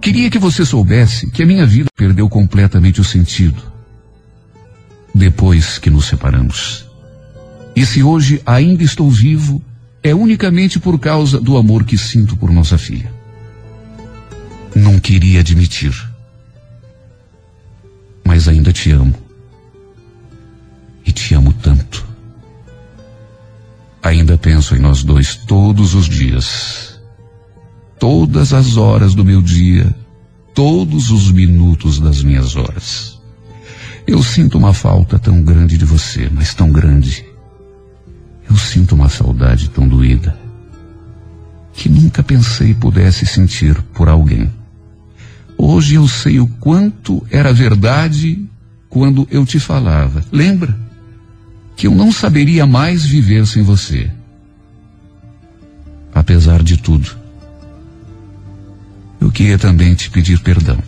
queria que você soubesse que a minha vida perdeu completamente o sentido depois que nos separamos. E se hoje ainda estou vivo, é unicamente por causa do amor que sinto por nossa filha. Não queria admitir, mas ainda te amo. E te amo tanto. Ainda penso em nós dois todos os dias, todas as horas do meu dia, todos os minutos das minhas horas. Eu sinto uma falta tão grande de você, mas tão grande eu sinto uma saudade tão doída que nunca pensei pudesse sentir por alguém. Hoje eu sei o quanto era verdade quando eu te falava. Lembra? Que eu não saberia mais viver sem você. Apesar de tudo, eu queria também te pedir perdão.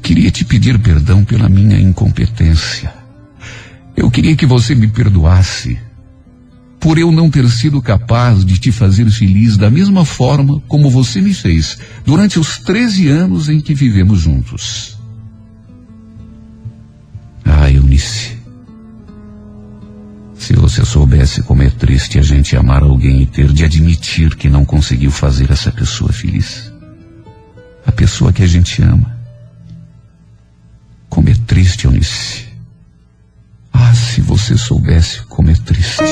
Queria te pedir perdão pela minha incompetência. Eu queria que você me perdoasse por eu não ter sido capaz de te fazer feliz da mesma forma como você me fez durante os 13 anos em que vivemos juntos. Ah, Eunice. Se você soubesse como é triste a gente amar alguém e ter de admitir que não conseguiu fazer essa pessoa feliz. A pessoa que a gente ama. Como é triste, Eunice. Ah, se você soubesse como é triste.